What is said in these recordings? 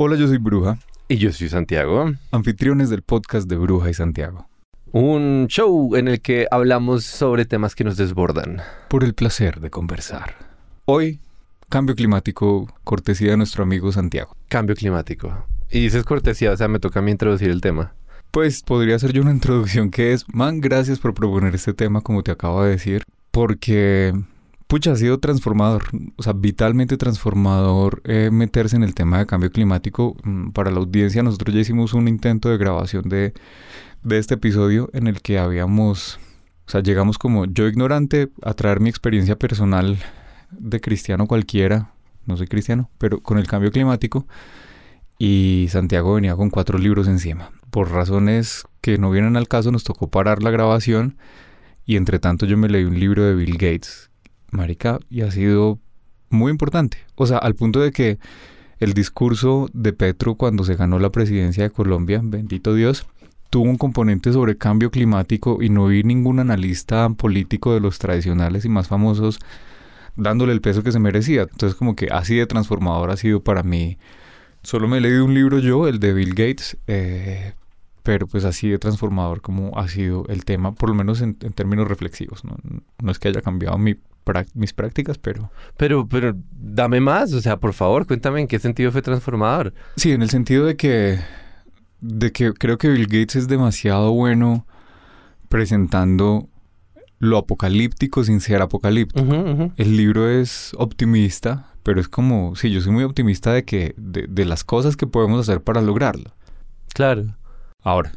Hola, yo soy Bruja, Y yo soy Santiago. anfitriones del podcast de Bruja y Santiago. Un show en el que hablamos sobre temas que nos desbordan. Por el placer de conversar. Hoy, cambio climático, cortesía de nuestro amigo Santiago. Cambio climático. Y dices cortesía, o sea, me toca a mí introducir el tema. Pues podría hacer yo una introducción que es, man, gracias por proponer este tema, como te acabo de decir, porque, pucha, ha sido transformador, o sea, vitalmente transformador eh, meterse en el tema de cambio climático. Mm, Para la audiencia, nosotros ya hicimos un intento de grabación de, de este episodio en el que habíamos, o sea, llegamos como yo ignorante a traer mi experiencia personal de cristiano cualquiera, no soy cristiano, pero con el cambio climático y Santiago venía con cuatro libros encima. Por razones que no vienen al caso, nos tocó parar la grabación y entre tanto yo me leí un libro de Bill Gates, marica, y ha sido muy importante. O sea, al punto de que el discurso de Petro cuando se ganó la presidencia de Colombia, bendito Dios, tuvo un componente sobre cambio climático y no vi ningún analista político de los tradicionales y más famosos dándole el peso que se merecía. Entonces como que así de transformador ha sido para mí Solo me he leído un libro yo, el de Bill Gates, eh, pero pues así de transformador como ha sido el tema, por lo menos en, términos reflexivos. ¿no? Es que haya cambiado mi mis prácticas, pero Pero, pero, dame más, o sea, por favor, cuéntame en qué sentido fue transformador. sí, en el sentido de que, de que creo que Bill Gates es demasiado bueno presentando lo apocalíptico sin ser apocalíptico. El libro es optimista, pero es como, sí, yo soy muy optimista de que, de, de las cosas que podemos hacer para lograrlo. Claro. Ahora,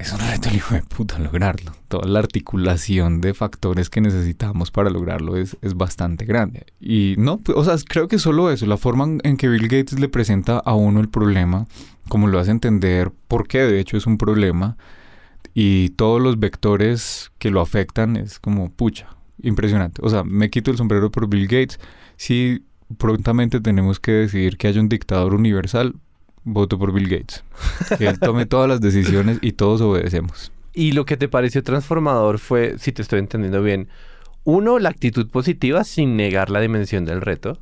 es un reto el hijo de puta lograrlo. Toda la articulación de factores que necesitamos para lograrlo es, es bastante grande. Y no, pues, o sea, creo que solo eso, la forma en- que Bill Gates le presenta a uno el problema, como lo hace entender por qué de hecho es un problema, y todos los vectores que lo afectan es como, pucha, impresionante. O sea, me quito el sombrero por Bill Gates. Si prontamente tenemos que decidir que haya un dictador universal, voto por Bill Gates. Que él tome todas las decisiones y todos obedecemos. Y lo que te pareció transformador fue, si te estoy entendiendo bien, uno, la actitud positiva sin negar la dimensión del reto.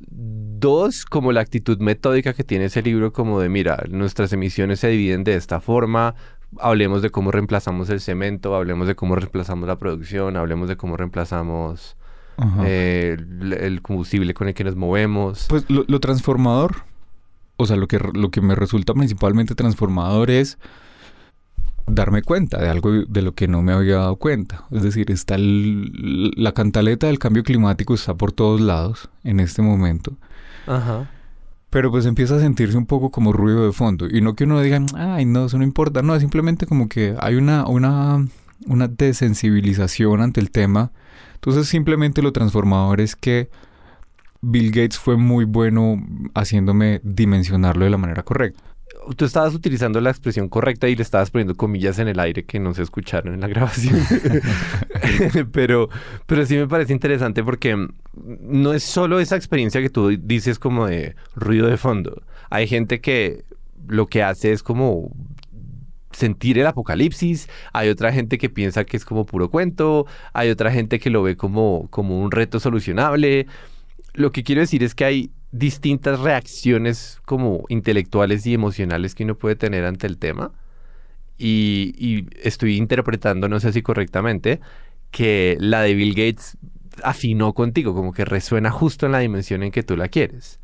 Dos, como la actitud metódica que tiene ese libro, como de, mira, nuestras emisiones se dividen de esta forma, hablemos de cómo reemplazamos el cemento, hablemos de cómo reemplazamos la producción, hablemos de cómo reemplazamos eh, el, el combustible con el que nos movemos. Pues lo, lo transformador, o sea, lo que, lo que me resulta principalmente transformador es darme cuenta de algo de lo que no me había dado cuenta. Es decir, está el- la cantaleta del cambio climático está por todos lados en este momento. Ajá. Pero pues empieza a sentirse un poco como ruido de fondo. Y no que uno diga, ay, no, eso no importa. No, es simplemente como que hay una, una, una desensibilización ante el tema. Entonces simplemente lo transformador es que Bill Gates fue muy bueno haciéndome dimensionarlo de la manera correcta. Tú estabas utilizando la expresión correcta y le estabas poniendo comillas en el aire que no se escucharon en la grabación. pero, pero sí me parece interesante porque no es solo esa experiencia que tú dices como de ruido de fondo. Hay gente que lo que hace es como sentir el apocalipsis, hay otra gente que piensa que es como puro cuento, hay otra gente que lo ve como, como un reto solucionable. Lo que quiero decir es que hay distintas reacciones como intelectuales y emocionales que uno puede tener ante el tema. Y, estoy interpretando, no sé si correctamente, que la de Bill Gates afinó contigo, como que resuena justo en la dimensión en que tú la quieres.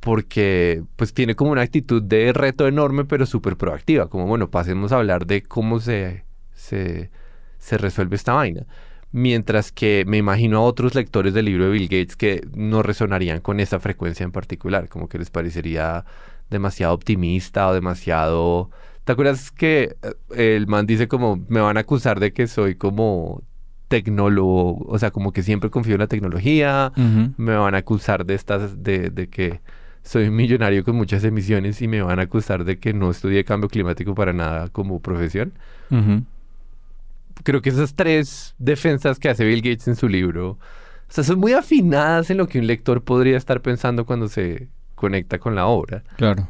Porque pues tiene como una actitud de reto enorme, pero súper proactiva. Como, bueno, pasemos a hablar de cómo se, se, se resuelve esta vaina. Mientras que me imagino a otros lectores del libro de Bill Gates que no resonarían con esa frecuencia en particular, como que les parecería demasiado optimista o demasiado... ¿Te acuerdas que eh, el man dice como, me van a acusar de que soy como tecnólogo, o sea, como que siempre confío en la tecnología, me van a acusar de estas, de, de que soy un millonario con muchas emisiones y me van a acusar de que no estudié cambio climático para nada como profesión? Ujú. Creo que esas tres defensas que hace Bill Gates en su libro, o sea, son muy afinadas en lo que un lector podría estar pensando cuando se conecta con la obra. Claro.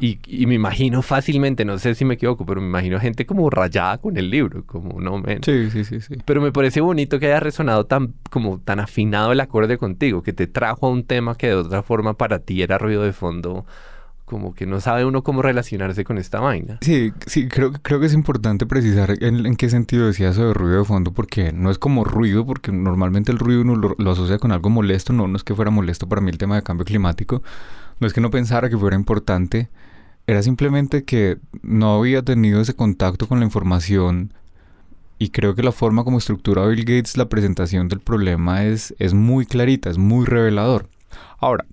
Y, y, me imagino fácilmente, no sé si me equivoco, pero me imagino gente como rayada con el libro, como no men. Sí, sí, sí, sí. Pero me parece bonito que haya resonado tan como tan afinado el acorde contigo, que te trajo a un tema que de otra forma para ti era ruido de fondo como que no sabe uno cómo relacionarse con esta vaina. Sí, sí, creo, creo que es importante precisar en, qué sentido decía eso de ruido de fondo, porque no es como ruido, porque normalmente el ruido uno lo, asocia con algo molesto, no, no es que fuera molesto para mí el tema de cambio climático, no es que no pensara que fuera importante, era simplemente que no había tenido ese contacto con la información y creo que la forma como estructura Bill Gates la presentación del problema es, es muy clarita, es muy revelador. Ahora,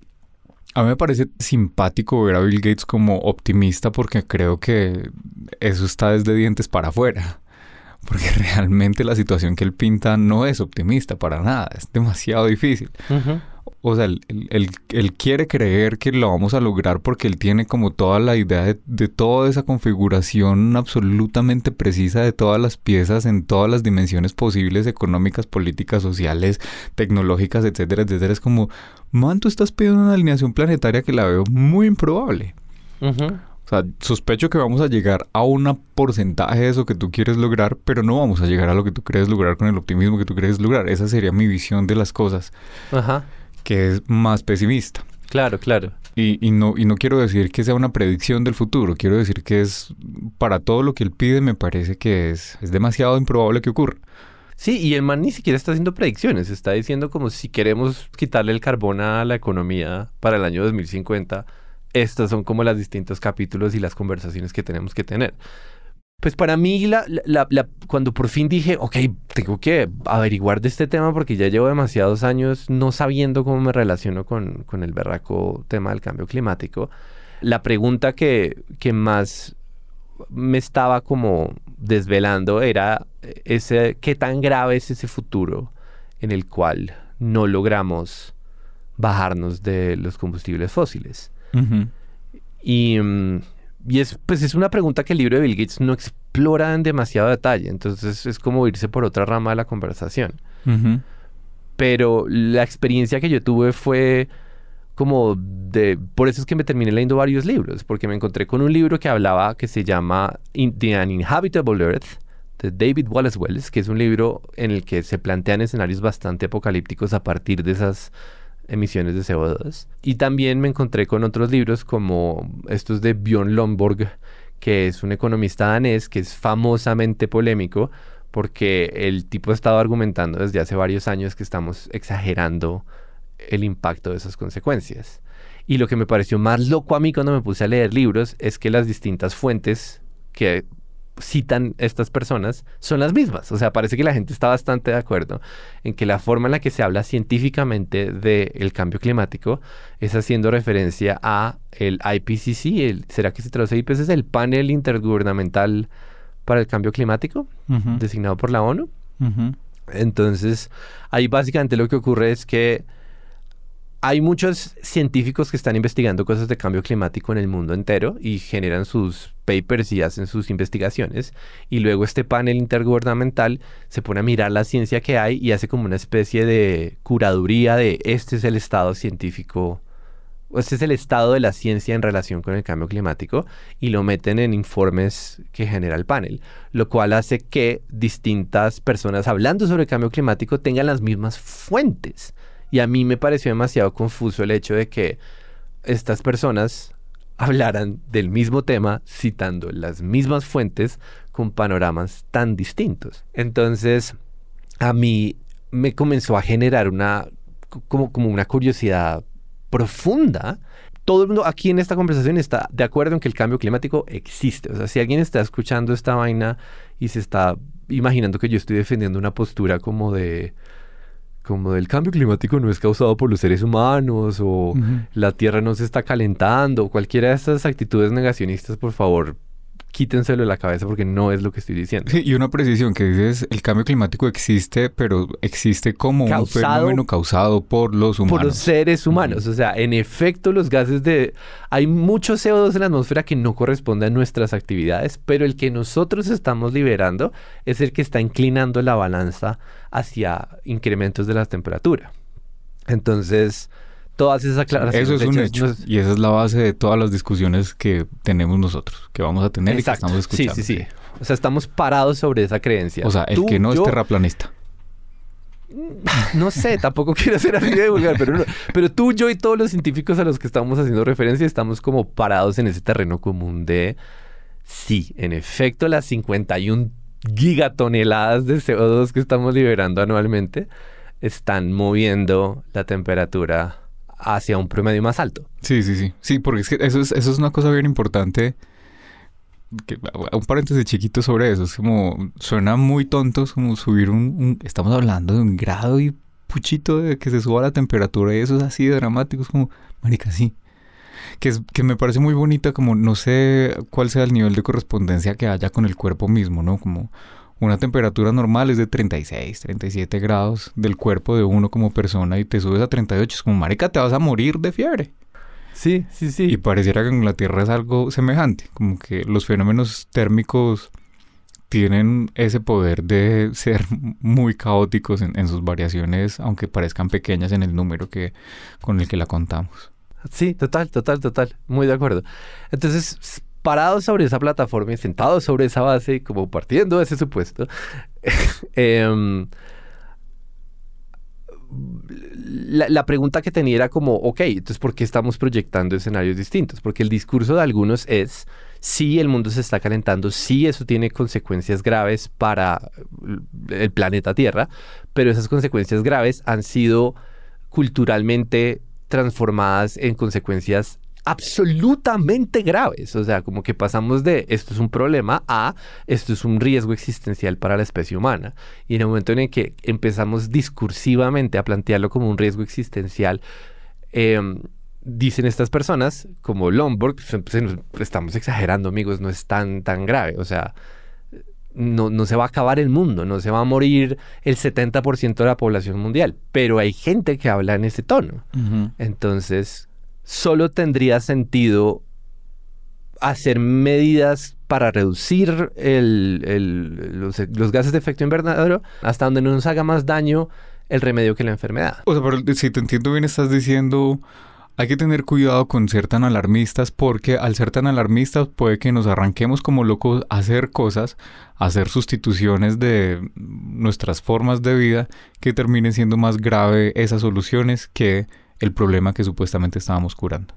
a mí me parece simpático ver a Bill Gates como optimista porque creo que eso está desde dientes para afuera. Porque realmente la situación que él pinta no es optimista para nada, es demasiado difícil. O sea, él, quiere creer que lo vamos a lograr porque él tiene como toda la idea de, de, toda esa configuración absolutamente precisa de todas las piezas en todas las dimensiones posibles, económicas, políticas, sociales, tecnológicas, etcétera, etcétera. Es como, man, tú estás pidiendo una alineación planetaria que la veo muy improbable. O sea, sospecho que vamos a llegar a un porcentaje de eso que tú quieres lograr, pero no vamos a llegar a lo que tú crees lograr con el optimismo que tú crees lograr. Esa sería mi visión de las cosas, Ajá. Que es más pesimista. Claro, claro. Y, y, no, y no quiero decir que sea una predicción del futuro, quiero decir que es, para todo lo que él pide, me parece que es, es demasiado improbable que ocurra. Sí, y el man ni siquiera está haciendo predicciones, está diciendo como si queremos quitarle el carbón a la economía para el año 2050, estos son como los distintos capítulos y las conversaciones que tenemos que tener. Pues para mí, la, cuando por fin dije, ok, tengo que averiguar de este tema porque ya llevo demasiados años no sabiendo cómo me relaciono con, con el berraco tema del cambio climático, la pregunta que, que más me estaba como desvelando era ese qué tan grave es ese futuro en el cual no logramos bajarnos de los combustibles fósiles. Y, mm, y es, pues es una pregunta que el libro de Bill Gates no explora en demasiado detalle, entonces es como irse por otra rama de la conversación. Pero la experiencia que yo tuve fue como de... Por eso es que me terminé leyendo varios libros, porque me encontré con un libro que hablaba, que se llama The Uninhabitable Earth, de David Wallace Wells, que es un libro en el que se plantean escenarios bastante apocalípticos a partir de esas emisiones de CO2. Y también me encontré con otros libros como estos de Björn Lomborg, que es un economista danés que es famosamente polémico porque el tipo ha estado argumentando desde hace varios años que estamos exagerando el impacto de esas consecuencias. Y lo que me pareció más loco a mí cuando me puse a leer libros es que las distintas fuentes que citan estas personas son las mismas. O sea, parece que la gente está bastante de acuerdo en que la forma en la que se habla científicamente del cambio climático es haciendo referencia a el IPCC, el, ¿será que se traduce IPCC? El panel intergubernamental para el cambio climático, designado por la ONU. Entonces, ahí básicamente lo que ocurre es que hay muchos científicos que están investigando cosas de cambio climático en el mundo entero y generan sus papers y hacen sus investigaciones. Y luego este panel intergubernamental se pone a mirar la ciencia que hay y hace como una especie de curaduría de este es el estado científico, este es el estado de la ciencia en relación con el cambio climático y lo meten en informes que genera el panel, lo cual hace que distintas personas hablando sobre el cambio climático tengan las mismas fuentes y a mí me pareció demasiado confuso el hecho de que estas personas hablaran del mismo tema citando las mismas fuentes con panoramas tan distintos. Entonces, a mí me comenzó a generar una como, como una curiosidad profunda. Todo el mundo aquí en esta conversación está de acuerdo en que el cambio climático existe. O sea, si alguien está escuchando esta vaina y se está imaginando que yo estoy defendiendo una postura como de como del cambio climático no es causado por los seres humanos o la Tierra no se está calentando, cualquiera de estas actitudes negacionistas, por favor, quítenselo de la cabeza porque no es lo que estoy diciendo. y una precisión que dices, el cambio climático existe, pero existe como un fenómeno causado por los humanos. Por los seres humanos. O sea, en efecto, los gases de... Hay mucho CO2 en la atmósfera que no corresponde a nuestras actividades, pero el que nosotros estamos liberando es el que está inclinando la balanza hacia incrementos de la temperatura. Entonces, todas esas aclaraciones. Eso es un hecho. Y esa es la base de todas las discusiones que tenemos nosotros, que vamos a tener y que estamos Sí, escuchando. sí, sí. O sea, estamos parados sobre esa creencia. O sea, el Tú, que no es terraplanista. No sé, tampoco quiero ser así de vulgar, pero, no- pero tú, yo y todos los científicos a los que estamos haciendo referencia estamos como parados en ese terreno común de sí, en efecto, las 51 gigatoneladas de CO2 que estamos liberando anualmente están moviendo la temperatura hacia un promedio más alto. Sí, sí, sí. Sí, porque es que eso es, eso es una cosa bien importante. Que, un paréntesis chiquito sobre eso. Es como, suena muy tonto, es como subir un, un- Estamos hablando de un grado y puchito de que se suba la temperatura y eso es así de dramático. Es como, marica, sí. Que, es, que me parece muy bonita, como no sé cuál sea el nivel de correspondencia que haya con el cuerpo mismo, ¿no? Como una temperatura normal es de 36, 37 grados del cuerpo de uno como persona y te subes a 38. Es como, marica, te vas a morir de fiebre. Sí, sí, sí. Y pareciera que en la Tierra es algo semejante, como que los fenómenos térmicos tienen ese poder de ser muy caóticos en, en sus variaciones, aunque parezcan pequeñas en el número que, con el que la contamos. Sí, total, total, total. Muy de acuerdo. Entonces, parados sobre esa plataforma y sentados sobre esa base, como partiendo de ese supuesto, em, la, la pregunta que tenía era como, ok, entonces, ¿por qué estamos proyectando escenarios distintos? Porque el discurso de algunos es, sí, el mundo se está calentando, sí, eso tiene consecuencias graves para el planeta Tierra, pero esas consecuencias graves han sido culturalmente transformadas en consecuencias absolutamente graves. O sea, como que pasamos de esto es un problema a esto es un riesgo existencial para la especie humana. Y en el momento en el que empezamos discursivamente a plantearlo como un riesgo existencial, eh, dicen estas personas, como Lomborg, estamos exagerando, amigos, no es tan, tan grave. O sea, no, no se va a acabar el mundo, no se va a morir el 70% de la población mundial, pero hay gente que habla en ese tono. Entonces, solo tendría sentido hacer medidas para reducir el- los gases de efecto invernadero hasta donde no nos haga más daño el remedio que la enfermedad. O sea, pero si te entiendo bien, estás diciendo, hay que tener cuidado con ser tan alarmistas porque al ser tan alarmistas puede que nos arranquemos como locos a hacer cosas, a hacer sustituciones de nuestras formas de vida que terminen siendo más grave esas soluciones que el problema que supuestamente estábamos curando.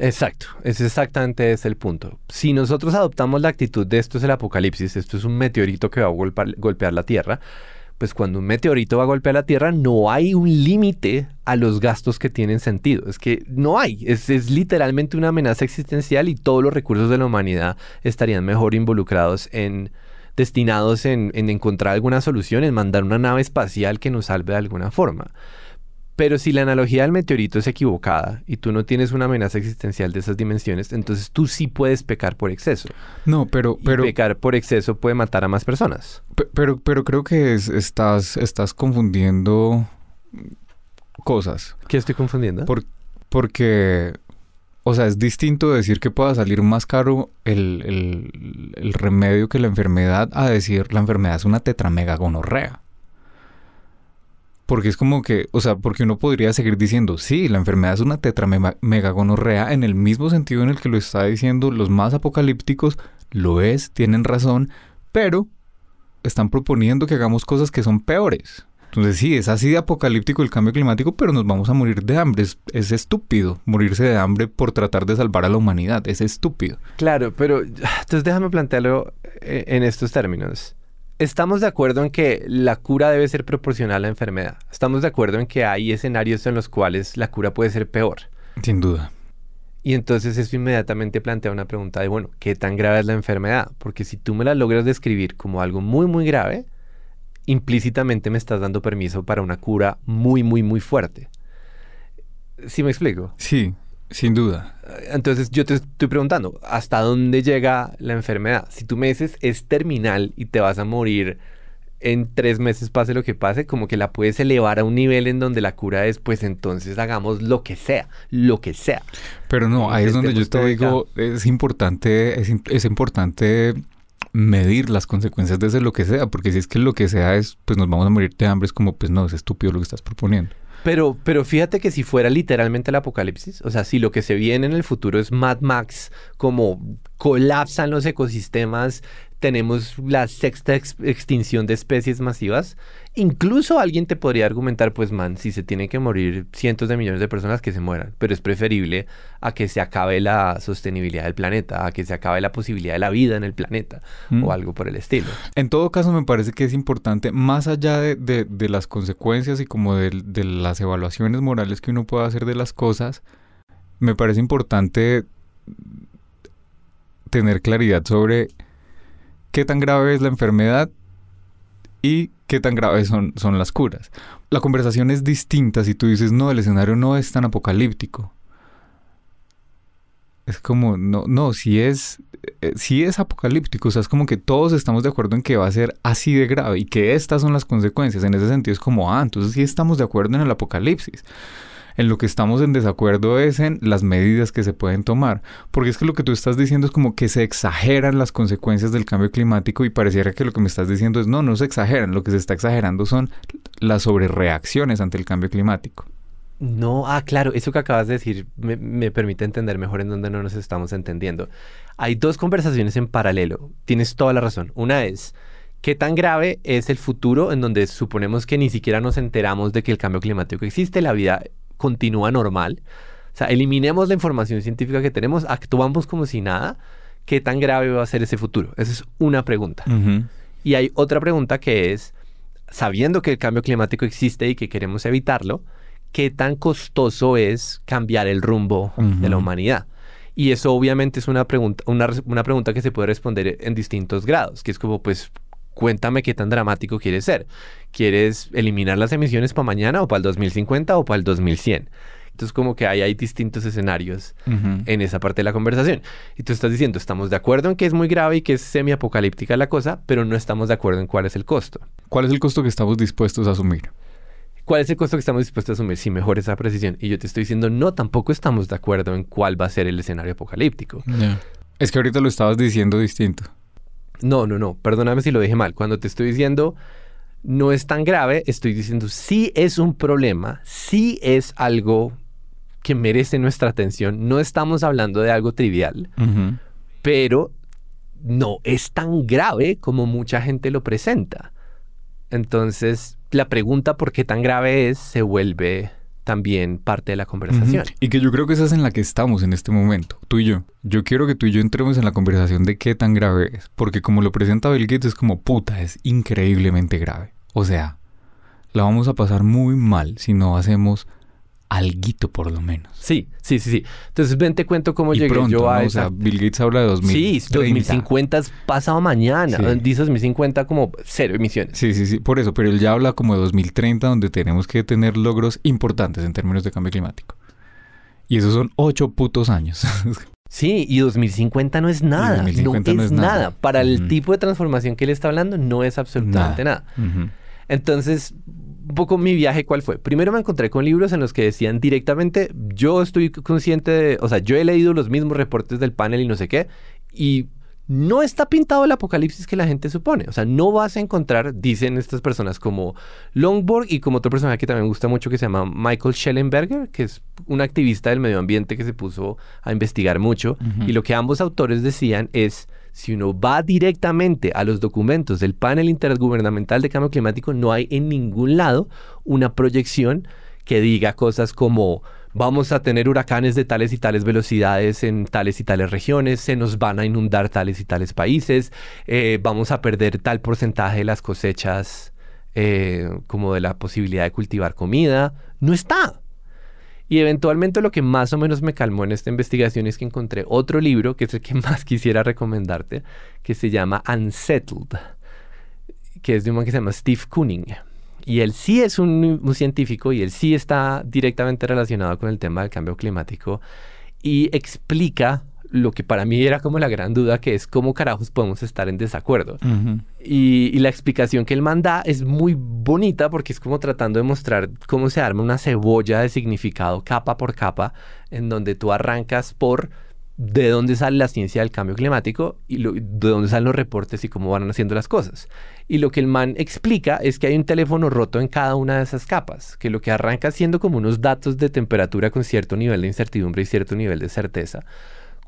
Exacto, ese exactamente es el punto. Si nosotros adoptamos la actitud de esto es el apocalipsis, esto es un meteorito que va a golpear la Tierra, pues cuando un meteorito va a golpear la Tierra no hay un límite a los gastos que tienen sentido. Es que no hay, es, literalmente una amenaza existencial y todos los recursos de la humanidad estarían mejor involucrados en destinados en encontrar alguna solución, en mandar una nave espacial que nos salve de alguna forma. Pero si la analogía del meteorito es equivocada y tú no tienes una amenaza existencial de esas dimensiones, entonces tú sí puedes pecar por exceso. No, pero, Y pecar por exceso puede matar a más personas. pe- pero, pero creo que es- estás, estás confundiendo cosas. ¿Qué estoy confundiendo? Por- porque, o sea, es distinto decir que pueda salir más caro el, el- el remedio que la enfermedad a decir la enfermedad es una tetramegagonorrea. Porque es como que, o sea, porque uno podría seguir diciendo, sí, la enfermedad es una tetramegagonorrea en el mismo sentido en el que lo está diciendo los más apocalípticos, lo es, tienen razón, pero están proponiendo que hagamos cosas que son peores. Entonces sí, es así de apocalíptico el cambio climático, pero nos vamos a morir de hambre. Es, es estúpido morirse de hambre por tratar de salvar a la humanidad. Es estúpido. Claro, pero entonces déjame plantearlo eh, en estos términos. Estamos de acuerdo en que la cura debe ser proporcional a la enfermedad. Estamos de acuerdo en que hay escenarios en los cuales la cura puede ser peor. Sin duda. Y entonces eso inmediatamente plantea una pregunta de, bueno, ¿qué tan grave es la enfermedad? Porque si tú me la logras describir como algo muy, muy grave, implícitamente me estás dando permiso para una cura muy, muy, muy fuerte. ¿Sí me explico? Sí, sin duda. Entonces yo te estoy preguntando, ¿hasta dónde llega la enfermedad? Si tú me dices es terminal y te vas a morir en tres meses pase lo que pase, como que la puedes elevar a un nivel en donde la cura es, pues entonces hagamos lo que sea, lo que sea. Pero no, ahí es donde yo te digo, es importante, es, es importante medir las consecuencias de ese lo que sea, porque si es que lo que sea es, pues nos vamos a morir de hambre, es como, pues no, es estúpido lo que estás proponiendo. Pero, pero fíjate que si fuera literalmente el apocalipsis, o sea, si lo que se viene en el futuro es Mad Max, como colapsan los ecosistemas, tenemos la sexta extinción de especies masivas, incluso alguien te podría argumentar, pues man, si se tienen que morir cientos de millones de personas, que se mueran, pero es preferible a que se acabe la sostenibilidad del planeta, a que se acabe la posibilidad de la vida en el planeta o mm. algo por el estilo. En todo caso, me parece que es importante, más allá de, las consecuencias y como de, de las evaluaciones morales que uno puede hacer de las cosas, me parece importante tener claridad sobre qué tan grave es la enfermedad y qué tan graves son, son las curas. La conversación es distinta si tú dices, no, el escenario no es tan apocalíptico. Es como, no, no, si es, eh, si es apocalíptico, o sea, es como que todos estamos de acuerdo en que va a ser así de grave y que estas son las consecuencias. En ese sentido es como, ah, entonces sí estamos de acuerdo en el apocalipsis. En lo que estamos en desacuerdo es en las medidas que se pueden tomar. Porque es que lo que tú estás diciendo es como que se exageran las consecuencias del cambio climático y pareciera que lo que me estás diciendo es no, no se exageran. Lo que se está exagerando son las sobrereacciones ante el cambio climático. No, ah, claro, eso que acabas de decir me, me, permite entender mejor en dónde no nos estamos entendiendo. Hay dos conversaciones en paralelo. Tienes toda la razón. Una es, ¿qué tan grave es el futuro en donde suponemos que ni siquiera nos enteramos de que el cambio climático existe? La vida continúa normal. O sea, eliminemos la información científica que tenemos, actuamos como si nada. ¿Qué tan grave va a ser ese futuro? Esa es una pregunta. Y hay otra pregunta que es, sabiendo que el cambio climático existe y que queremos evitarlo, ¿qué tan costoso es cambiar el rumbo de la humanidad? Y eso obviamente es una pregunta, una, una pregunta que se puede responder en distintos grados, que es como, pues, cuéntame qué tan dramático quieres ser. ¿Quieres eliminar las emisiones para mañana o para el 2050 o para el 2100? Entonces como que hay, hay distintos escenarios en esa parte de la conversación. Y tú estás diciendo, estamos de acuerdo en que es muy grave y que es semi-apocalíptica la cosa, pero no estamos de acuerdo en cuál es el costo. ¿Cuál es el costo que estamos dispuestos a asumir? ¿Cuál es el costo que estamos dispuestos a asumir? Si mejor esa precisión. Y yo te estoy diciendo, no, tampoco estamos de acuerdo en cuál va a ser el escenario apocalíptico. Es que ahorita lo estabas diciendo distinto. No, no, no, perdóname si lo dije mal. Cuando te estoy diciendo no es tan grave, estoy diciendo sí es un problema, sí es algo que merece nuestra atención. No estamos hablando de algo trivial, pero no es tan grave como mucha gente lo presenta. Entonces, la pregunta por qué tan grave es se vuelve también parte de la conversación. Y que yo creo que esa es en la que estamos en este momento, tú y yo. Yo quiero que tú y yo entremos en la conversación de qué tan grave es, porque como lo presenta Bill Gates es como puta, es increíblemente grave. O sea, la vamos a pasar muy mal si no hacemos alguito por lo menos. Sí, sí, sí, sí. Entonces ven te cuento cómo llegué yo a O sea, Bill Gates habla de 2030. Sí, 2050 es pasado mañana. Dice 2050 como cero emisiones. Sí, sí, sí, por eso. Pero él ya habla como de 2030 donde tenemos que tener logros importantes en términos de cambio climático. Y esos son ocho putos años. Sí, y 2050 no es nada. no, es, nada. Para el tipo de transformación que él está hablando, no es absolutamente nada. Entonces, un poco mi viaje, ¿cuál fue? Primero me encontré con libros en los que decían directamente, yo estoy consciente de, o sea, yo he leído los mismos reportes del panel y no sé qué, y no está pintado el apocalipsis que la gente supone. O sea, no vas a encontrar, dicen estas personas como Longborg y como otra persona que también me gusta mucho que se llama Michael Schellenberger, que es un activista del medio ambiente que se puso a investigar mucho. Y lo que ambos autores decían es, si uno va directamente a los documentos del panel intergubernamental de cambio climático, no hay en ningún lado una proyección que diga cosas como vamos a tener huracanes de tales y tales velocidades en tales y tales regiones, se nos van a inundar tales y tales países, eh, vamos a perder tal porcentaje de las cosechas eh, como de la posibilidad de cultivar comida. No está. Y eventualmente lo que más o menos me calmó en esta investigación es que encontré otro libro, que es el que más quisiera recomendarte, que se llama Unsettled, que es de un man que se llama Steve Kooning. Y él sí es un, científico y él sí está directamente relacionado con el tema del cambio climático y explica lo que para mí era como la gran duda, que es cómo carajos podemos estar en desacuerdo. y, la explicación que él manda es muy bonita porque es como tratando de mostrar cómo se arma una cebolla de significado capa por capa, en donde tú arrancas por de dónde sale la ciencia del cambio climático y de dónde salen los reportes y cómo van haciendo las cosas. Y lo que el man explica es que hay un teléfono roto en cada una de esas capas, que lo que arranca siendo como unos datos de temperatura con cierto nivel de incertidumbre y cierto nivel de certeza.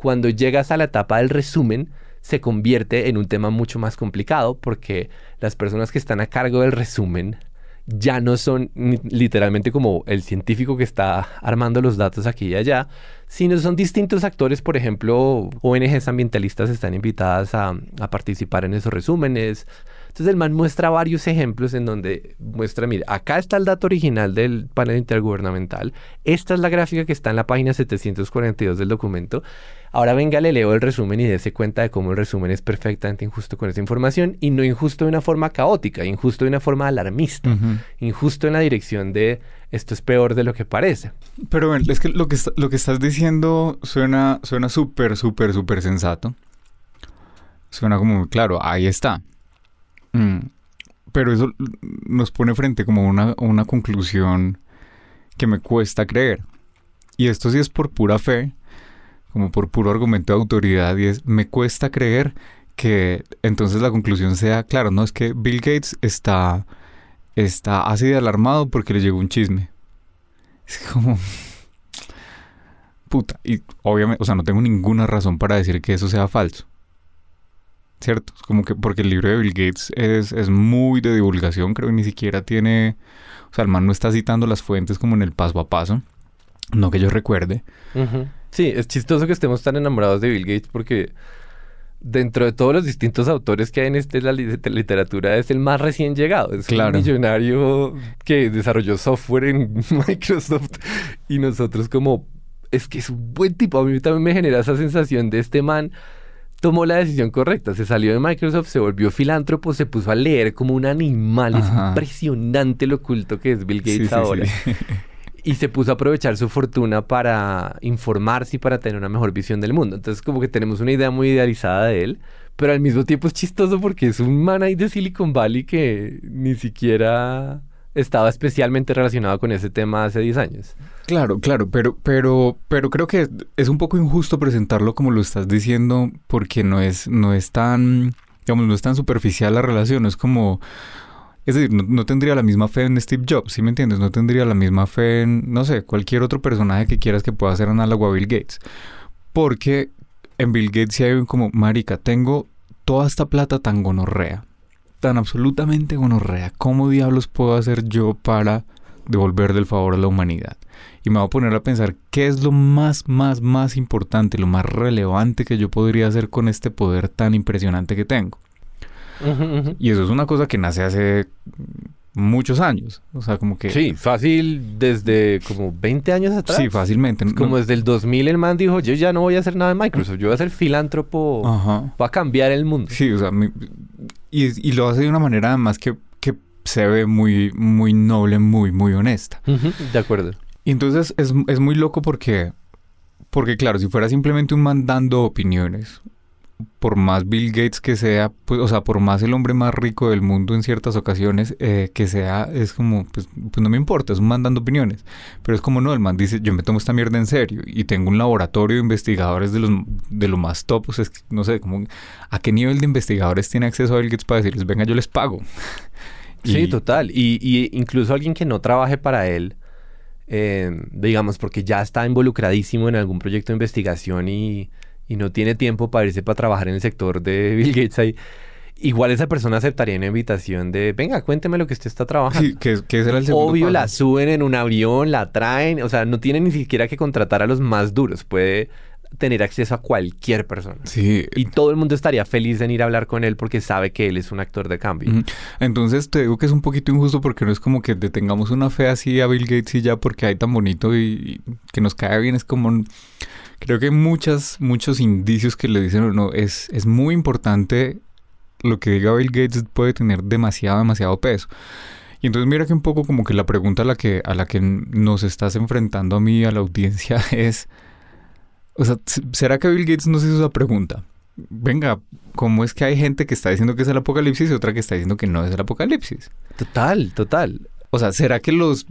Cuando llegas a la etapa del resumen, se convierte en un tema mucho más complicado porque las personas que están a cargo del resumen ya no son literalmente como el científico que está armando los datos aquí y allá, sino son distintos actores, por ejemplo, ONGs ambientalistas están invitadas a, participar en esos resúmenes. Entonces el man muestra varios ejemplos en donde muestra, mire, acá está el dato original del panel intergubernamental, esta es la gráfica que está en la página 742 del documento, Ahora venga, le leo el resumen y dése cuenta de cómo el resumen es perfectamente injusto con esa información y no injusto de una forma caótica, injusto de una forma alarmista, injusto en la dirección de esto es peor de lo que parece. Pero es que lo que, lo que estás diciendo suena suena súper, súper, súper sensato. Suena como muy claro, ahí está. Mm. Pero eso nos pone frente como una, una conclusión que me cuesta creer. Y esto sí es por pura fe como por puro argumento de autoridad y es, me cuesta creer que entonces la conclusión sea, claro, no es que Bill Gates está, está así de alarmado porque le llegó un chisme. Es como... Puta, y obviamente, o sea, no tengo ninguna razón para decir que eso sea falso. ¿Cierto? Como que porque el libro de Bill Gates es, es muy de divulgación, creo que ni siquiera tiene... O sea, el man no está citando las fuentes como en el paso a paso. No que yo recuerde. Sí, es chistoso que estemos tan enamorados de Bill Gates porque dentro de todos los distintos autores que hay en este, la literatura es el más recién llegado. Es un millonario que desarrolló software en Microsoft y nosotros como es que es un buen tipo. A mí también me genera esa sensación de este man tomó la decisión correcta. Se salió de Microsoft, se volvió filántropo, se puso a leer como un animal. Es impresionante lo oculto que es Bill Gates ahora. y se puso a aprovechar su fortuna para informarse y para tener una mejor visión del mundo. Entonces como que tenemos una idea muy idealizada de él, pero al mismo tiempo es chistoso porque es un man ahí de Silicon Valley que ni siquiera estaba especialmente relacionado con ese tema hace 10 años. Claro, claro, pero, pero, pero creo que es un poco injusto presentarlo como lo estás diciendo porque no es, no es tan, digamos, no es tan superficial la relación, es como es decir, no, tendría la misma fe en Steve Jobs, ¿sí me entiendes? No tendría la misma fe en, no sé, cualquier otro personaje que quieras que pueda ser análogo a Bill Gates. Porque en Bill Gates sí hay como, marica, tengo toda esta plata tan gonorrea, tan absolutamente gonorrea. ¿Cómo diablos puedo hacer yo para devolver del favor a la humanidad? Y me voy a poner a pensar qué es lo más, más, más importante, lo más relevante que yo podría hacer con este poder tan impresionante que tengo. Y eso es una cosa que nace hace muchos años. O sea, como que... Sí, fácil desde como 20 años atrás. Sí, fácilmente. Como desde el 2000 el man dijo, yo ya no voy a hacer nada de Microsoft, yo voy a ser filántropo para cambiar el mundo. Sí, o sea, y, lo hace de una manera además que, que se ve muy, muy noble, muy, muy honesta. de acuerdo. Y entonces es, es muy loco porque... Porque claro, si fuera simplemente un man dando opiniones, por más Bill Gates que sea, pues, o sea, por más el hombre más rico del mundo en ciertas ocasiones eh, que sea, es como, pues, pues, no me importa, es un man dando opiniones. Pero es como no, el man dice, yo me tomo esta mierda en serio y tengo un laboratorio de investigadores de los de lo más top, o sea, no sé, como, ¿a qué nivel de investigadores tiene acceso a Bill Gates para decirles, venga, yo les pago? sí, total. Y, y, incluso alguien que no trabaje para él, eh, digamos, porque ya está involucradísimo en algún proyecto de investigación y y no tiene tiempo para irse para trabajar en el sector de Bill Gates ahí, igual esa persona aceptaría una invitación de, venga, cuénteme lo que usted está trabajando. Sí, que, que será el segundo Obvio, la suben en un avión, la traen, o sea, no tiene ni siquiera que contratar a los más duros, puede tener acceso a cualquier persona. Sí. Y todo el mundo estaría feliz en ir a hablar con él porque sabe que él es un actor de cambio. Entonces te digo que es un poquito injusto porque no es como que detengamos una fe así a Bill Gates y ya porque hay tan bonito y, y que nos cae bien, es como creo que muchas, muchos indicios que le dicen, no, es, es muy importante lo que diga Bill Gates puede tener demasiado, demasiado peso. Y entonces mira que un poco como que la pregunta a la que, a la que nos estás enfrentando a mí, a la audiencia, es, o sea, ¿será que Bill Gates nos hizo esa pregunta? Venga, ¿cómo es que hay gente que está diciendo que es el apocalipsis y otra que está diciendo que no es el apocalipsis? Total, total. O sea, ¿será que los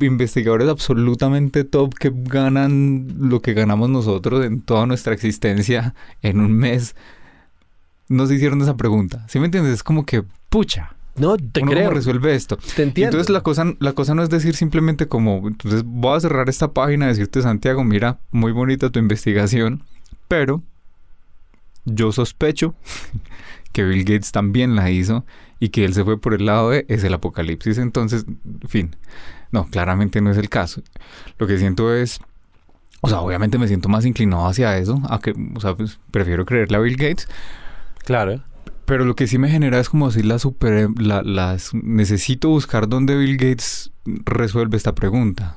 investigadores absolutamente top que ganan lo que ganamos nosotros en toda nuestra existencia en un mes nos hicieron esa pregunta? ¿Sí me entiendes? Es como que, pucha. No, te ¿Uno creo. ¿Cómo resuelve esto? Te entiendo. Entonces la cosa, la cosa no es decir simplemente como, entonces voy a cerrar esta página y decirte, Santiago, mira, muy bonita tu investigación, pero yo sospecho que Bill Gates también la hizo y que él se fue por el lado de es el apocalipsis. Entonces, en fin, no, claramente no es el caso. Lo que siento es, o sea, obviamente me siento más inclinado hacia eso, a que, o sea, pues, prefiero creerle a Bill Gates, Claro. pero lo que sí me genera es como decir la super... La, las, necesito buscar dónde Bill Gates resuelve esta pregunta.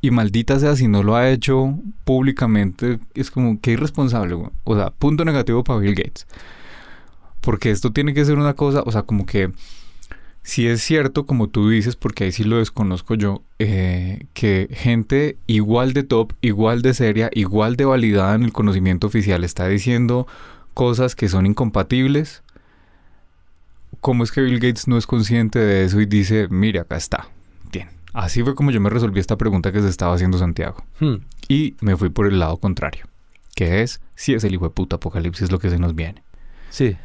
Y maldita sea si no lo ha hecho públicamente, es como que irresponsable. O sea, punto negativo para Bill Gates. Porque esto tiene que ser una cosa, o sea, como que si es cierto, como tú dices, porque ahí sí lo desconozco yo, eh, que gente igual de top, igual de seria, igual de validada en el conocimiento oficial está diciendo cosas que son incompatibles. ¿Cómo es que Bill Gates no es consciente de eso y dice, mire, acá está? Bien. Así fue como yo me resolví esta pregunta que se estaba haciendo Santiago. Hmm. Y me fui por el lado contrario, que es si es el hijo de puta apocalipsis lo que se nos viene. Sí.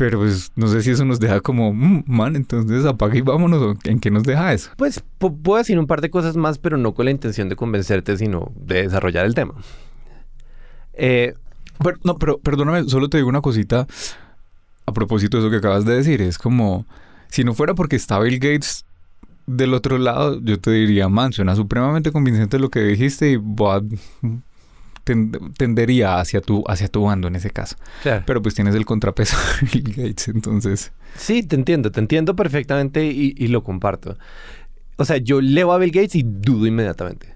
Pero pues no sé si eso nos deja como, "Mm, man, entonces apaga y vámonos. ¿o ¿En qué nos deja eso? Pues pu- puedo decir un par de cosas más, pero no con la intención de convencerte, sino de desarrollar el tema. Eh, Pero, no, pero perdóname, solo te digo una cosita a propósito de eso que acabas de decir. Es como, si no fuera porque está Bill Gates del otro lado, yo te diría, man, suena supremamente convincente lo que dijiste y voy a- ten- tendería hacia tu, hacia tu bando en ese caso. claro. Pero pues tienes el contrapeso de Bill Gates, entonces... Sí, te entiendo, te entiendo perfectamente y, y lo comparto. O sea, yo leo a Bill Gates y dudo inmediatamente.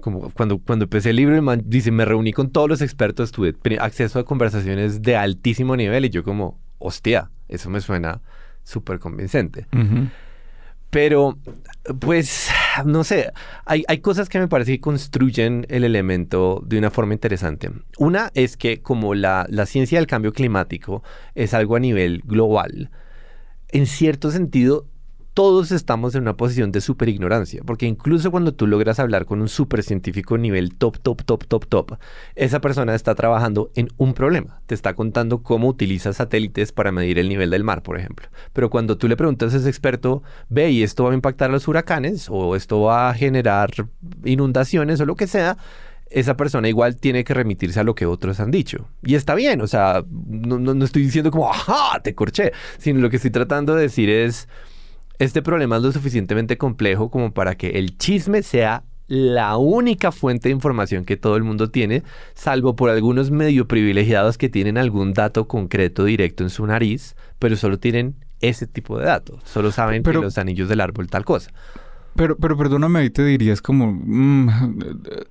Como cuando, cuando empecé el libro, el man dice, me reuní con todos los expertos, tuve acceso a conversaciones de altísimo nivel y yo como, hostia, eso me suena súper convincente. Pero, pues, no sé, hay, hay cosas que me parece que construyen el elemento de una forma interesante. Una es que como la, la ciencia del cambio climático es algo a nivel global, en cierto sentido, todos estamos en una posición de super ignorancia, porque incluso cuando tú logras hablar con un super científico nivel top, top, top, top, top, esa persona está trabajando en un problema. Te está contando cómo utiliza satélites para medir el nivel del mar, por ejemplo. Pero cuando tú le preguntas a ese experto, ve, y esto va a impactar a los huracanes, o esto va a generar inundaciones, o lo que sea, esa persona igual tiene que remitirse a lo que otros han dicho. Y está bien, o sea, no, no- no estoy diciendo como, ajá, te corché, sino lo que estoy tratando de decir es, este problema es lo suficientemente complejo como para que el chisme sea la única fuente de información que todo el mundo tiene, salvo por algunos medio privilegiados que tienen algún dato concreto directo en su nariz, pero solo tienen ese tipo de datos. Solo saben Pero- que los anillos del árbol tal cosa. Pero, pero perdóname, ahí te dirías como, mm,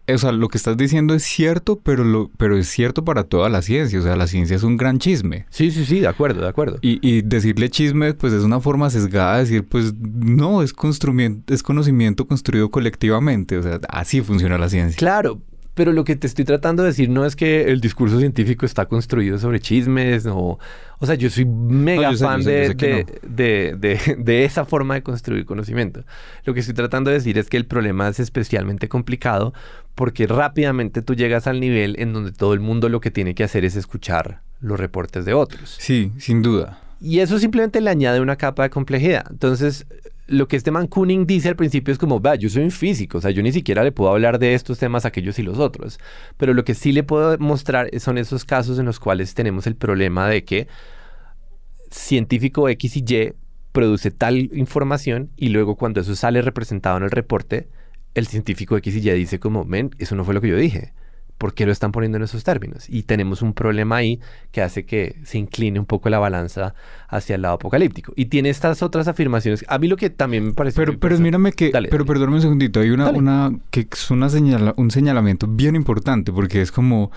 eh, o sea, lo que estás diciendo es cierto, pero, lo, pero es cierto para toda la ciencia. O sea, la ciencia es un gran chisme. Sí, sí, sí, de acuerdo, de acuerdo. Y, y decirle chisme, pues es una forma sesgada de decir, pues no, es, construimiento, es conocimiento construido colectivamente. O sea, así funciona la ciencia. Claro, pero lo que te estoy tratando de decir no es que el discurso científico está construido sobre chismes o... O sea, yo soy mega No, yo sé, fan yo sé, de, yo sé que de, de- de- de esa forma de construir conocimiento. Lo que estoy tratando de decir es que el problema es especialmente complicado porque rápidamente tú llegas al nivel en donde todo el mundo lo que tiene que hacer es escuchar los reportes de otros. Sí, sin duda. Y eso simplemente le añade una capa de complejidad. Entonces, lo que este man dice al principio es como, va, yo soy un físico, o sea, yo ni siquiera le puedo hablar de estos temas aquellos y los otros. Pero lo que sí le puedo mostrar son esos casos en los cuales tenemos el problema de que científico X y Y produce tal información y luego cuando eso sale representado en el reporte, el científico X y Y dice como, men, eso no fue lo que yo dije. ¿Por qué lo están poniendo en esos términos? Y tenemos un problema ahí que hace que se incline un poco la balanza hacia el lado apocalíptico. Y tiene estas otras afirmaciones. A mí lo que también me parece... Pero, pero mírame que, Dale, pero perdóname un segundito, hay una, Dale. una que es una señala, un señalamiento bien importante porque es como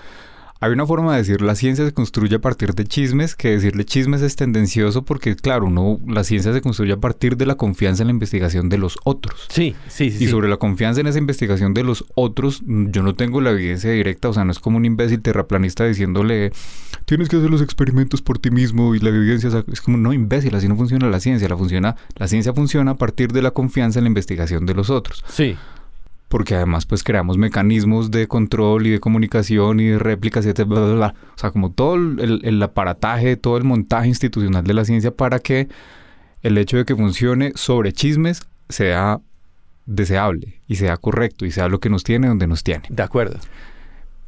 hay una forma de decir la ciencia se construye a partir de chismes, que decirle chismes es tendencioso porque, claro, uno, la ciencia se construye a partir de la confianza en la investigación de los otros. Sí, sí, sí. Y sobre la confianza en esa investigación de los otros, yo no tengo la evidencia directa, o sea, no es como un imbécil terraplanista diciéndole, tienes que hacer los experimentos por ti mismo y la evidencia es como, no, imbécil, así no funciona la ciencia, la, funciona, la ciencia funciona a partir de la confianza en la investigación de los otros. Sí porque además pues creamos mecanismos de control y de comunicación y de réplicas, etc. Bla, bla, bla. O sea, como todo el, el, aparataje, todo el montaje institucional de la ciencia para que el hecho de que funcione sobre chismes sea deseable y sea correcto y sea lo que nos tiene donde nos tiene. De acuerdo.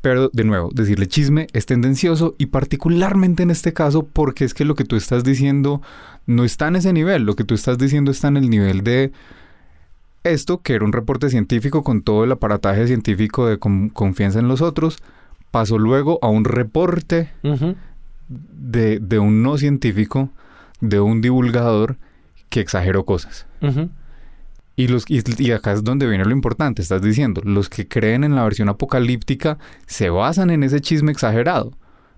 Pero de nuevo, decirle chisme es tendencioso y particularmente en este caso porque es que lo que tú estás diciendo no está en ese nivel, lo que tú estás diciendo está en el nivel de esto, que era un reporte científico con todo el aparataje científico de confianza en los otros, pasó luego a un reporte de, un no científico, de un divulgador que exageró cosas. Y, los, y, acá es donde viene lo importante, estás diciendo, los que creen en la versión apocalíptica se basan en ese chisme exagerado,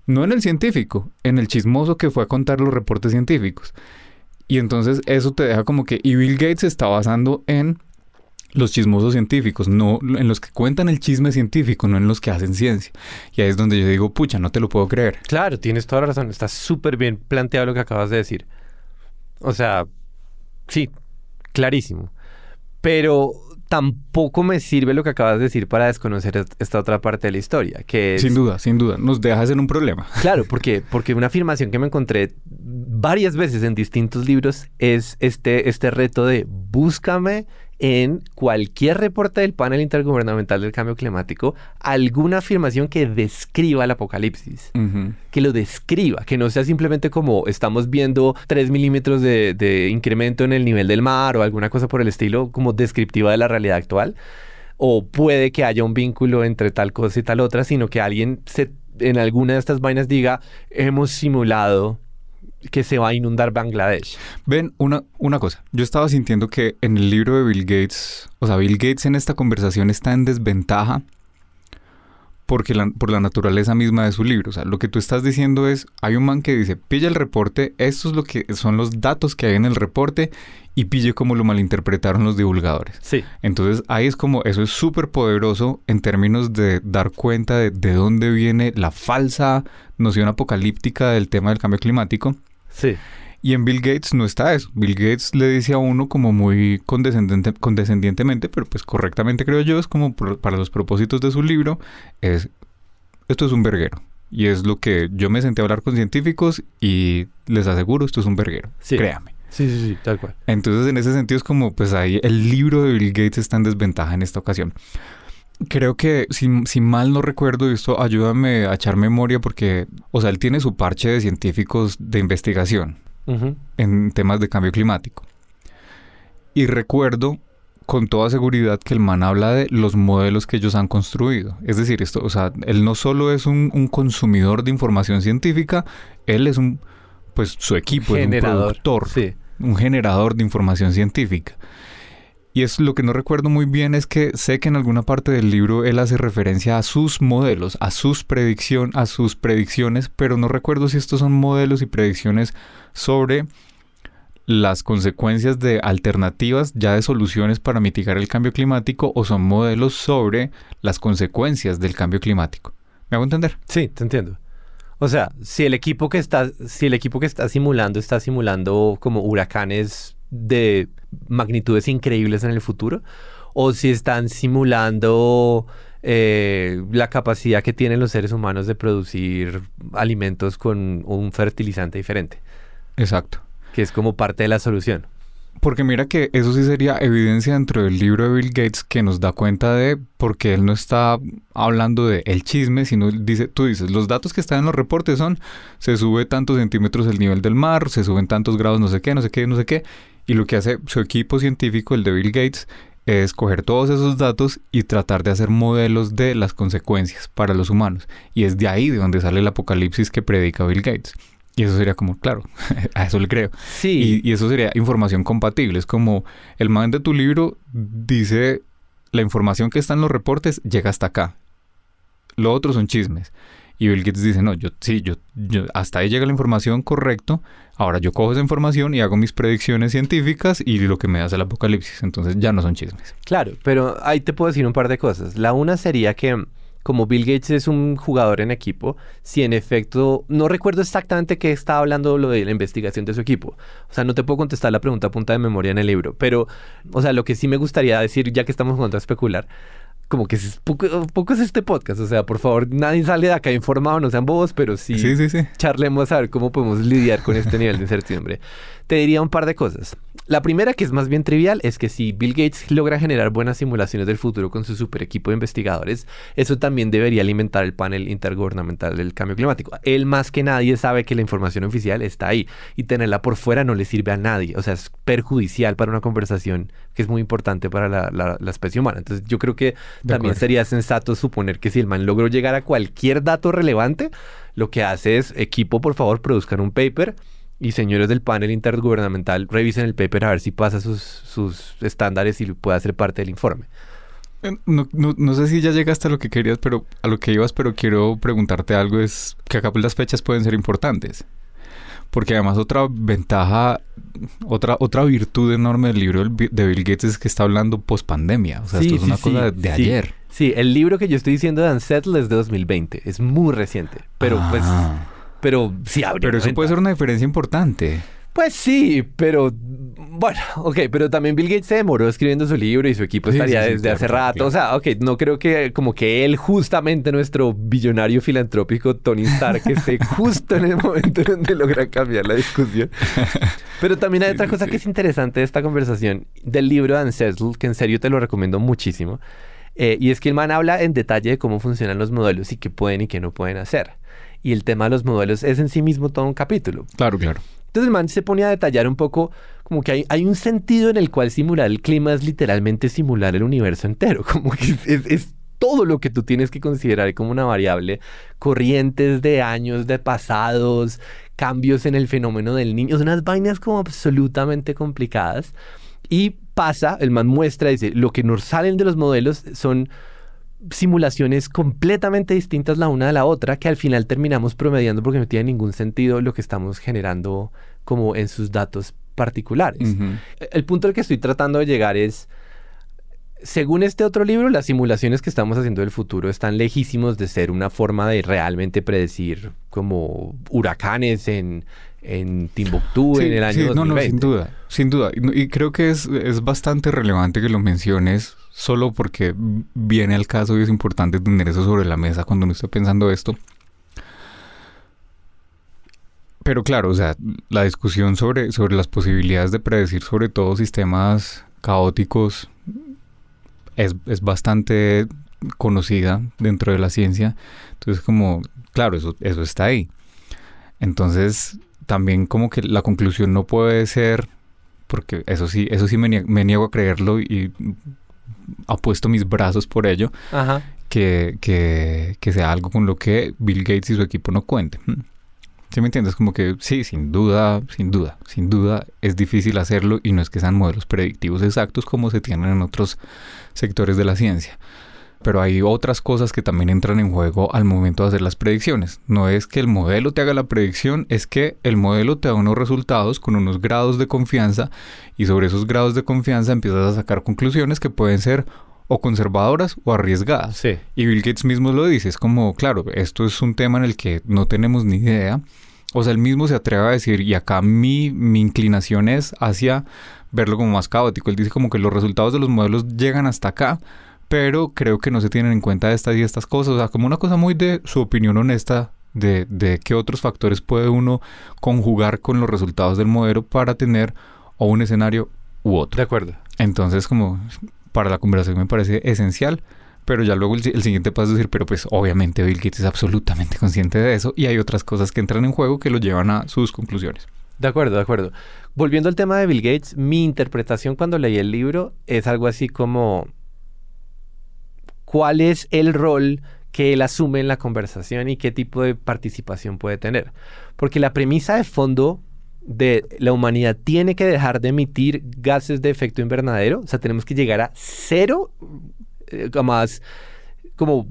no en el científico, en el chismoso que fue a contar los reportes científicos. Y entonces eso te deja como que, y Bill Gates se está basando en los chismosos científicos, no en los que cuentan el chisme científico, no en los que hacen ciencia. Y ahí es donde yo digo, pucha, no te lo puedo creer. Claro, tienes toda la razón, está súper bien planteado lo que acabas de decir. O sea, sí, clarísimo. Pero tampoco me sirve lo que acabas de decir para desconocer esta otra parte de la historia, que es... Sin duda, sin duda, nos dejas en un problema. Claro, porque, porque una afirmación que me encontré varias veces en distintos libros es este, este reto de búscame en cualquier reporte del panel intergubernamental del cambio climático alguna afirmación que describa el apocalipsis, que lo describa, que no sea simplemente como estamos viendo 3 milímetros de, de, incremento en el nivel del mar o alguna cosa por el estilo como descriptiva de la realidad actual, o puede que haya un vínculo entre tal cosa y tal otra, sino que alguien se, en alguna de estas vainas diga, hemos simulado que se va a inundar Bangladesh. Ven, una, una cosa, yo estaba sintiendo que en el libro de Bill Gates, o sea, Bill Gates en esta conversación está en desventaja porque por la naturaleza misma de su libro. O sea, lo que tú estás diciendo es, hay un man que dice, pilla el reporte, estos es lo que son los datos que hay en el reporte y pille cómo lo malinterpretaron los divulgadores. Sí. Entonces ahí es como, eso es súper poderoso en términos de dar cuenta de, de dónde viene la falsa noción apocalíptica del tema del cambio climático. Sí. Y en Bill Gates no está eso. Bill Gates le dice a uno como muy condescendiente, condescendientemente, pero pues correctamente creo yo, es como para los propósitos de su libro, es, esto es un verguero. Y es lo que yo me senté a hablar con científicos y les aseguro, esto es un verguero. Sí. Créame. Sí, sí, sí, tal cual. Entonces, en ese sentido es como, pues ahí el libro de Bill Gates está en desventaja en esta ocasión. Creo que, si, mal no recuerdo, esto ayúdame a echar memoria porque, o sea, él tiene su parche de científicos de investigación en temas de cambio climático. Y recuerdo con toda seguridad que el man habla de los modelos que ellos han construido. Es decir, esto, o sea, él no solo es un, consumidor de información científica, él es un, pues su equipo es un productor, un generador de información científica. Y es lo que no recuerdo muy bien es que sé que en alguna parte del libro él hace referencia a sus modelos, a sus predicción, a sus predicciones, pero no recuerdo si estos son modelos y predicciones sobre las consecuencias de alternativas ya de soluciones para mitigar el cambio climático o son modelos sobre las consecuencias del cambio climático. ¿Me hago entender? Sí, te entiendo. O sea, si el equipo que está, si el equipo que está simulando está simulando como huracanes de magnitudes increíbles en el futuro, o si están simulando eh, la capacidad que tienen los seres humanos de producir alimentos con un fertilizante diferente. Exacto. Que es como parte de la solución. Porque mira que eso sí sería evidencia dentro del libro de Bill Gates que nos da cuenta de porque él no está hablando de el chisme, sino dice, tú dices, los datos que están en los reportes son se sube tantos centímetros el nivel del mar, se suben tantos grados, no sé qué, no sé qué, no sé qué. Y lo que hace su equipo científico, el de Bill Gates, es coger todos esos datos y tratar de hacer modelos de las consecuencias para los humanos. Y es de ahí de donde sale el apocalipsis que predica Bill Gates. Y eso sería como, claro, a eso le creo. Sí. Y, eso sería información compatible. Es como el man de tu libro dice, la información que está en los reportes llega hasta acá. Lo otro son chismes. Y Bill Gates dice, no, yo sí, yo, yo hasta ahí llega la información correcto. Ahora yo cojo esa información y hago mis predicciones científicas y lo que me hace el apocalipsis. Entonces ya no son chismes. Claro, pero ahí te puedo decir un par de cosas. La una sería que como Bill Gates es un jugador en equipo, si en efecto, no recuerdo exactamente qué estaba hablando lo de la investigación de su equipo. O sea, no te puedo contestar la pregunta a punta de memoria en el libro, pero, o sea, lo que sí me gustaría decir, ya que estamos jugando a especular, como que es poco, poco, es este podcast. O sea, por favor, nadie sale de acá informado, no sean bobos, pero sí, sí, sí, sí. charlemos a ver cómo podemos lidiar con este nivel de incertidumbre. Te diría un par de cosas. La primera, que es más bien trivial, es que si Bill Gates logra generar buenas simulaciones del futuro con su super equipo de investigadores, eso también debería alimentar el panel intergubernamental del cambio climático. Él más que nadie sabe que la información oficial está ahí y tenerla por fuera no le sirve a nadie. O sea, es perjudicial para una conversación que es muy importante para la, especie humana. Entonces yo creo que también sería sensato suponer que si el man logró llegar a cualquier dato relevante, lo que hace es, equipo, por favor, produzcan un paper y señores del panel intergubernamental revisen el paper a ver si pasa sus, sus estándares y puede ser parte del informe. Eh, no, no, no, sé si ya llegaste a lo que querías, pero a lo que ibas, pero quiero preguntarte algo, es que acá pues las fechas pueden ser importantes. Porque además otra ventaja, otra, otra virtud enorme del libro de Bill Gates es que está hablando post pandemia. O sea, esto es una cosa de ayer. Sí, el libro que yo estoy diciendo de Unsettled es de 2020. Es muy reciente. Pero pues ah pero sí abre. Pero eso puede ser una diferencia importante. Pues sí, pero bueno, ok, pero también Bill Gates se demoró escribiendo su libro y su equipo estaría desde hace rato. O sea, ok, no creo que como que él, justamente nuestro billonario filantrópico Tony Stark, esté justo en el momento en donde logra cambiar la discusión. Pero también hay otra cosa que es interesante de esta conversación del libro de Ancestral, que en serio te lo recomiendo muchísimo. Eh, y es que el man habla en detalle de cómo funcionan los modelos y qué pueden y qué no pueden hacer y el tema de los modelos es en sí mismo todo un capítulo. Claro, claro. Entonces el man se pone a detallar un poco como que hay, hay un sentido en el cual simular el clima es literalmente simular el universo entero, como que es, todo lo que tú tienes que considerar como una variable, corrientes de años, de pasados, cambios en el fenómeno del niño, son unas vainas como absolutamente complicadas. Y pasa, el man muestra, dice, lo que nos salen de los modelos son simulaciones completamente distintas la una de la otra que al final terminamos promediando porque no tiene ningún sentido lo que estamos generando como en sus datos particulares. El punto al que estoy tratando de llegar es, según este otro libro, las simulaciones que estamos haciendo del futuro están lejísimos de ser una forma de realmente predecir como huracanes en, en Timbuktu en el año sí, No, no, sin duda, sin duda. Y, creo que es, es bastante relevante que lo menciones solo porque viene al caso y es importante tener eso sobre la mesa cuando uno esté pensando esto. Pero claro, o sea, la discusión sobre, sobre las posibilidades de predecir sobre todo sistemas caóticos es, es bastante conocida dentro de la ciencia. Entonces, como, claro, eso, eso está ahí. Entonces, también como que la conclusión no puede ser, porque eso sí, eso sí me, niego a creerlo y apuesto mis brazos por ello, Que, que, sea algo con lo que Bill Gates y su equipo no cuenten. Hmm. ¿Sí me entiendes? Como que sí, sin duda, sin duda, sin duda es difícil hacerlo y no es que sean modelos predictivos exactos como se tienen en otros sectores de la ciencia pero hay otras cosas que también entran en juego al momento de hacer las predicciones. No es que el modelo te haga la predicción, es que el modelo te da unos resultados con unos grados de confianza y sobre esos grados de confianza empiezas a sacar conclusiones que pueden ser o conservadoras o arriesgadas. Y Bill Gates mismo lo dice, es como, claro, esto es un tema en el que no tenemos ni idea. O sea, él mismo se atreve a decir, y acá mi, mi inclinación es hacia verlo como más caótico. Él dice como que los resultados de los modelos llegan hasta acá, pero creo que no se tienen en cuenta estas y estas cosas. O sea, como una cosa muy de su opinión honesta de, de qué otros factores puede uno conjugar con los resultados del modelo para tener o un escenario u otro. De acuerdo. Entonces, como para la conversación me parece esencial, pero ya luego el, el, siguiente paso es decir, pero pues obviamente Bill Gates es absolutamente consciente de eso y hay otras cosas que entran en juego que lo llevan a sus conclusiones. De acuerdo, de acuerdo. Volviendo al tema de Bill Gates, mi interpretación cuando leí el libro es algo así como cuál es el rol que él asume en la conversación y qué tipo de participación puede tener. Porque la premisa de fondo de la humanidad tiene que dejar de emitir gases de efecto invernadero, o sea, tenemos que llegar a cero, eh, más como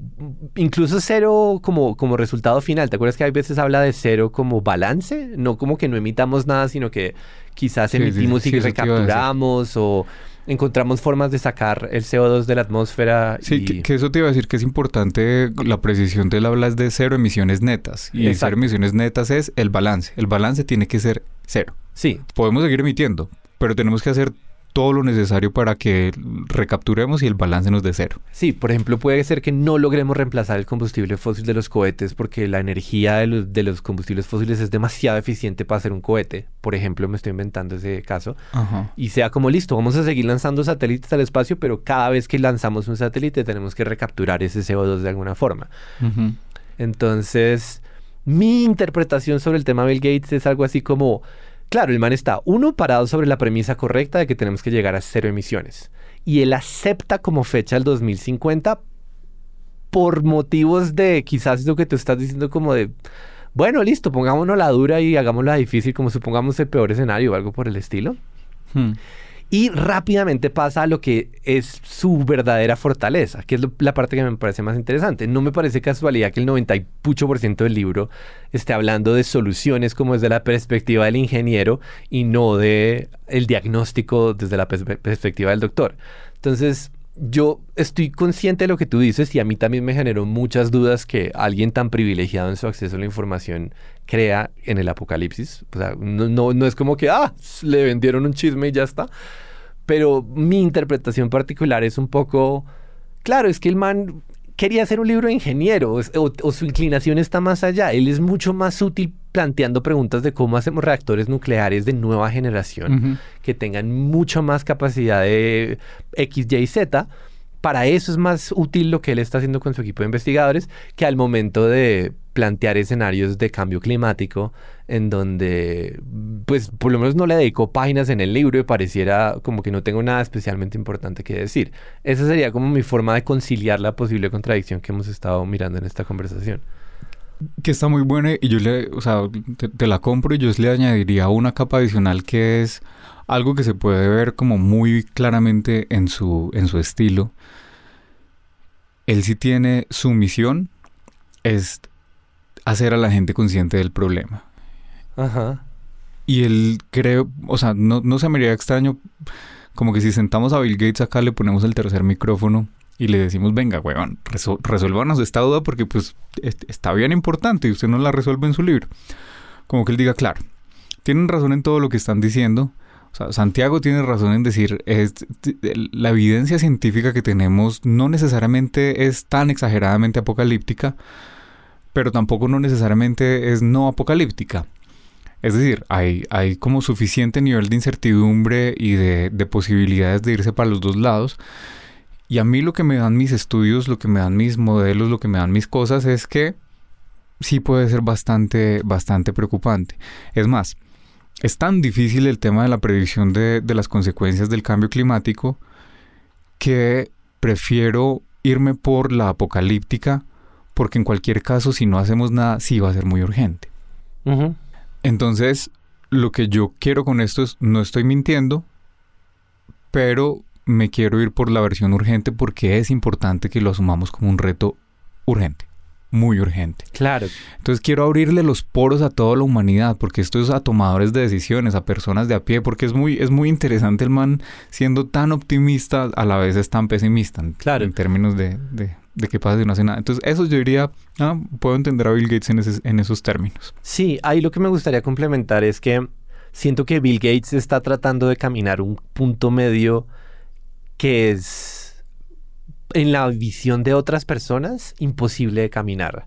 incluso cero como, como resultado final. ¿Te acuerdas que hay veces habla de cero como balance? No como que no emitamos nada, sino que quizás emitimos y recapturamos o encontramos formas de sacar el CO2 de la atmósfera. Sí, que, eso te iba a decir que es importante, la precisión del habla es de cero emisiones netas. Y cero emisiones netas es el balance. El balance tiene que ser cero. Sí. Podemos seguir emitiendo, pero tenemos que hacer todo lo necesario para que recapturemos y el balance nos dé cero. Sí, por ejemplo, puede ser que no logremos reemplazar el combustible fósil de los cohetes porque la energía de los, combustibles fósiles es demasiado eficiente para hacer un cohete. Por ejemplo, me estoy inventando ese caso. Y sea como listo, vamos a seguir lanzando satélites al espacio, pero cada vez que lanzamos un satélite tenemos que recapturar ese CO2 de alguna forma. Entonces, mi interpretación sobre el tema Bill Gates es algo así como Claro, el man está, uno, parado sobre la premisa correcta de que tenemos que llegar a cero emisiones. Y él acepta como fecha el 2050 por motivos de quizás lo que tú estás diciendo como de, bueno, listo, pongámonos la dura y hagámosla difícil como supongamos el peor escenario o algo por el estilo. Hmm. Y rápidamente pasa a lo que es su verdadera fortaleza, que es la parte que me parece más interesante. No me parece casualidad que el 98% del libro esté hablando de soluciones como desde la perspectiva del ingeniero y no de el diagnóstico desde la perspectiva del doctor. Entonces, yo estoy consciente de lo que tú dices y a mí también me generó muchas dudas que alguien tan privilegiado en su acceso a la información crea en el apocalipsis. O sea, no, no, es como que, ah, le vendieron un chisme y ya está. Pero mi interpretación particular es un poco, claro, es que el man quería hacer un libro de ingeniero o, su inclinación está más allá. Él es mucho más útil planteando preguntas de cómo hacemos reactores nucleares de nueva generación que tengan mucha más capacidad de X, Y, Z. Para eso es más útil lo que él está haciendo con su equipo de investigadores que al momento de plantear escenarios de cambio climático en donde, pues, por lo menos no le dedico páginas en el libro y pareciera como que no tengo nada especialmente importante que decir. Esa sería como mi forma de conciliar la posible contradicción que hemos estado mirando en esta conversación. Que está muy buena y yo le, o sea, te, la compro y yo le añadiría una capa adicional que es algo que se puede ver como muy claramente en su, en su estilo. Él sí tiene su misión, es hacer a la gente consciente del problema. Ajá. Y él creo, o sea, no, no se me haría extraño, como que si sentamos a Bill Gates acá, le ponemos el tercer micrófono y le decimos, venga, weón, resuélvanos esta duda porque pues está bien importante y usted no la resuelve en su libro. Como que él diga, claro, tienen razón en todo lo que están diciendo. Santiago tiene razón en decir, es, la evidencia científica que tenemos no necesariamente es tan exageradamente apocalíptica, pero tampoco no necesariamente es no apocalíptica. Es decir, hay, hay como suficiente nivel de incertidumbre y de, posibilidades de irse para los dos lados. Y a mí lo que me dan mis estudios, lo que me dan mis modelos, lo que me dan mis cosas es que sí puede ser bastante, bastante preocupante. Es más, es tan difícil el tema de la predicción de, de las consecuencias del cambio climático que prefiero irme por la apocalíptica porque en cualquier caso si no hacemos nada sí va a ser muy urgente. Entonces, lo que yo quiero con esto es, no estoy mintiendo, pero me quiero ir por la versión urgente porque es importante que lo asumamos como un reto urgente, muy urgente. Claro. Entonces quiero abrirle los poros a toda la humanidad porque esto es a tomadores de decisiones, a personas de a pie, porque es muy, es muy interesante el man siendo tan optimista, a la vez es tan pesimista claro. en términos de, de qué pasa si no hace nada. Entonces, eso yo diría, ah, puedo entender a Bill Gates en, esos términos. Sí, ahí lo que me gustaría complementar es que siento que Bill Gates está tratando de caminar un punto medio que es, en la visión de otras personas, imposible de caminar.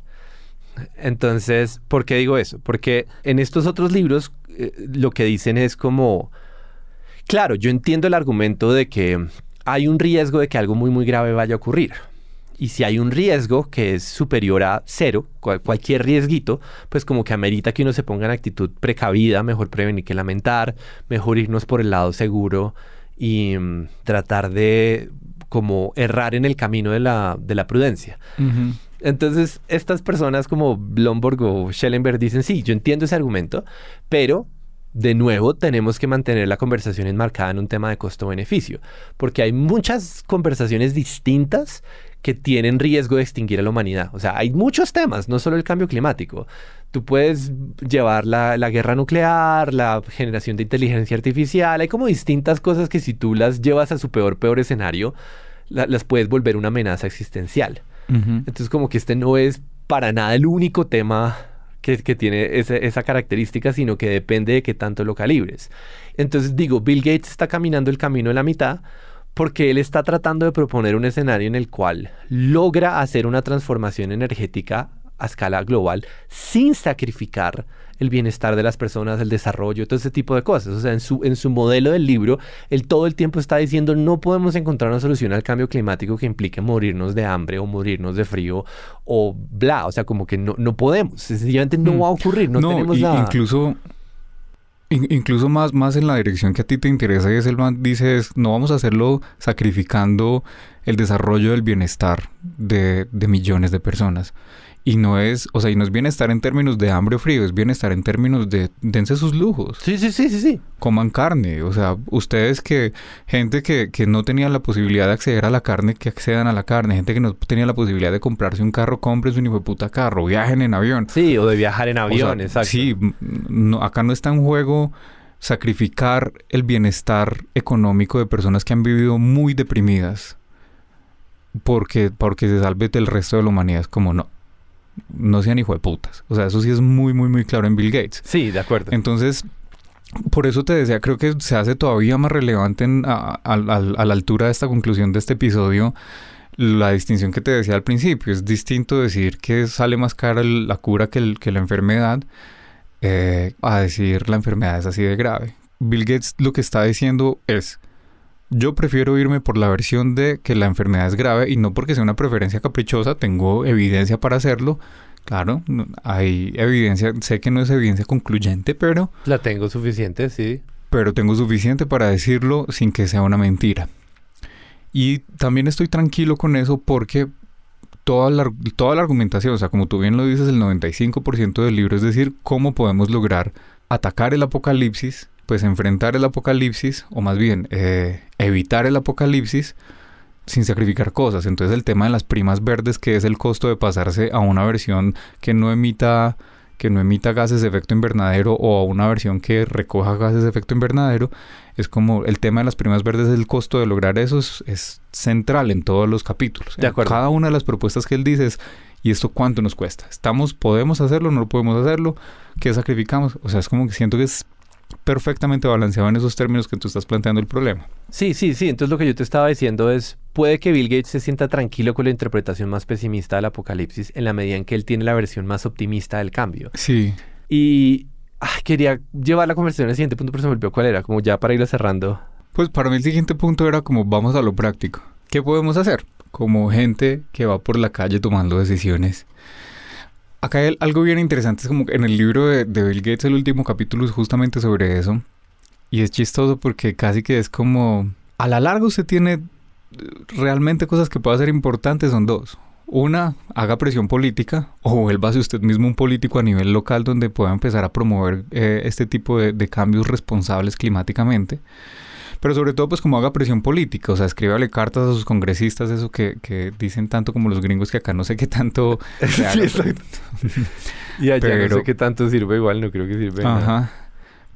Entonces, ¿por qué digo eso? Porque en estos otros libros eh, lo que dicen es como, claro, yo entiendo el argumento de que hay un riesgo de que algo muy, muy grave vaya a ocurrir y si hay un riesgo que es superior a cero, cualquier riesguito, pues como que amerita que uno se ponga en actitud precavida, mejor prevenir que lamentar, mejor irnos por el lado seguro y mm, tratar de como errar en el camino de la, de la prudencia. Entonces, estas personas como Blomberg o Schellenberg dicen, sí, yo entiendo ese argumento, pero de nuevo tenemos que mantener la conversación enmarcada en un tema de costo-beneficio, porque hay muchas conversaciones distintas que tienen riesgo de extinguir a la humanidad. O sea, hay muchos temas, no solo el cambio climático. Tú puedes llevar la, guerra nuclear, la generación de inteligencia artificial, hay como distintas cosas que si tú las llevas a su peor, peor escenario, las puedes volver una amenaza existencial. Entonces como que este no es para nada el único tema que, tiene esa característica, sino que depende de qué tanto lo calibres. Entonces digo, Bill Gates está caminando el camino de la mitad porque él está tratando de proponer un escenario en el cual logra hacer una transformación energética a escala global sin sacrificar el bienestar de las personas, el desarrollo, todo ese tipo de cosas. O sea, en su, en su modelo del libro, él todo el tiempo está diciendo no podemos encontrar una solución al cambio climático que implique morirnos de hambre o morirnos de frío o bla. O sea, como que no, no podemos. Sencillamente no mm. va a ocurrir, no, tenemos nada. Incluso incluso más, más en la dirección que a ti te interesa, y es el man dice, no vamos a hacerlo sacrificando el desarrollo del bienestar de millones de personas. Y no es, o sea, y no es bienestar en términos de hambre o frío, es bienestar en términos de dense sus lujos. Sí, sí, sí, sí, sí. Coman carne. O sea, ustedes que, gente que, que no tenía la posibilidad de acceder a la carne, que accedan a la carne. Gente que no tenía la posibilidad de comprarse un carro, compren un hijo de puta carro, viajen en avión. Sí, o de viajar en avión, exacto. Sí, no, acá no está en juego sacrificar el bienestar económico de personas que han vivido muy deprimidas porque, porque se salve del resto de la humanidad. Es como no no sean hijo de putas. O sea, eso sí es muy, muy, muy claro en Bill Gates. Sí, de acuerdo. Entonces, por eso te decía, creo que se hace todavía más relevante a, la altura de esta conclusión de este episodio la distinción que te decía al principio. Es distinto decir que sale más cara la cura que, que la enfermedad eh, a decir la enfermedad es así de grave. Bill Gates lo que está diciendo es yo prefiero irme por la versión de que la enfermedad es grave y no porque sea una preferencia caprichosa, tengo evidencia para hacerlo. Claro, hay evidencia, sé que no es evidencia concluyente, pero... La tengo suficiente, sí. Pero tengo suficiente para decirlo sin que sea una mentira. Y también estoy tranquilo con eso porque toda la, toda la argumentación, o sea, como tú bien lo dices, el 95% del libro es decir, cómo podemos lograr atacar el apocalipsis pues enfrentar el apocalipsis, o más bien eh, evitar el apocalipsis sin sacrificar cosas. Entonces el tema de las primas verdes, que es el costo de pasarse a una versión que no emita que no emita gases de efecto invernadero o a una versión que recoja gases de efecto invernadero, es como el tema de las primas verdes, el costo de lograr eso es, central en todos los capítulos. De acuerdo. Cada una de las propuestas que él dice es, ¿y esto cuánto nos cuesta? ¿Estamos, podemos hacerlo, no lo podemos hacerlo? ¿Qué sacrificamos? O sea, es como que siento que es perfectamente balanceado en esos términos que tú estás planteando el problema. Sí, sí, sí. Entonces lo que yo te estaba diciendo es, puede que Bill Gates se sienta tranquilo con la interpretación más pesimista del apocalipsis en la medida en que él tiene la versión más optimista del cambio. Sí. Y ah, quería llevar la conversación al siguiente punto, pero se me olvidó cuál era, como ya para irlo cerrando. Pues para mí el siguiente punto era como vamos a lo práctico. ¿Qué podemos hacer? Como gente que va por la calle tomando decisiones Acá hay algo bien interesante, es como en el libro de, Bill Gates, el último capítulo es justamente sobre eso. Y es chistoso porque casi que es como, a la larga usted tiene eh, realmente cosas que pueden ser importantes, son dos. Una, haga presión política o vuélvase usted mismo un político a nivel local donde pueda empezar a promover eh, este tipo de cambios responsables climáticamente pero sobre todo pues como haga presión política, o sea, escríbale cartas a sus congresistas, eso que, que dicen tanto como los gringos que acá no sé qué tanto... sí, exacto. y allá no sé qué tanto sirve, igual no creo que sirve. Ajá.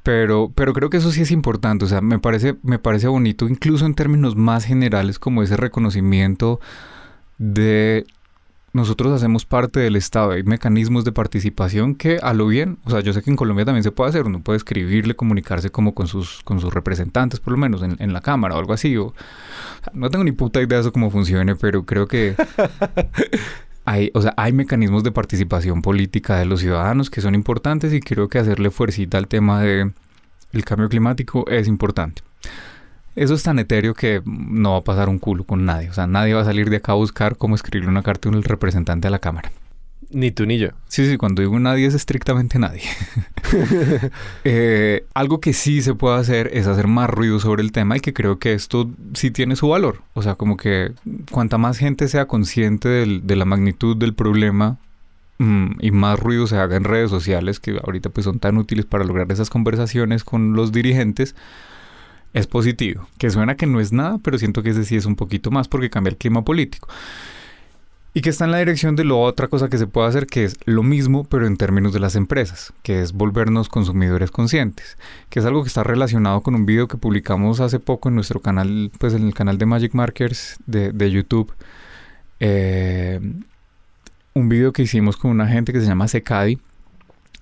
Pero, pero creo que eso sí es importante, o sea, me parece, me parece bonito, incluso en términos más generales, como ese reconocimiento de nosotros hacemos parte del Estado, hay mecanismos de participación que a lo bien, o sea, yo sé que en Colombia también se puede hacer, uno puede escribirle, comunicarse como con sus, con sus representantes, por lo menos en, en la Cámara o algo así, o, no tengo ni puta idea de eso cómo funcione, pero creo que hay, o sea, hay mecanismos de participación política de los ciudadanos que son importantes y creo que hacerle fuercita al tema de el cambio climático es importante. Eso es tan etéreo que no va a pasar un culo con nadie. O sea, nadie va a salir de acá a buscar cómo escribirle una carta a un representante a la Cámara. Ni tú ni yo. Sí, sí, cuando digo nadie es estrictamente nadie. Eh, algo que sí se puede hacer es hacer más ruido sobre el tema y que creo que esto sí tiene su valor. O sea, como que cuanta más gente sea consciente de la magnitud del problema mm, y más ruido se haga en redes sociales, que ahorita pues son tan útiles para lograr esas conversaciones con los dirigentes, es positivo. Que suena que no es nada, pero siento que ese sí es un poquito más porque cambia el clima político. Y que está en la dirección de la otra cosa que se puede hacer, que es lo mismo, pero en términos de las empresas, que es volvernos consumidores conscientes, que es algo que está relacionado con un video que publicamos hace poco en nuestro canal, pues en el canal de Magic Markers de, YouTube. Eh, un video que hicimos con una gente que se llama Secadi,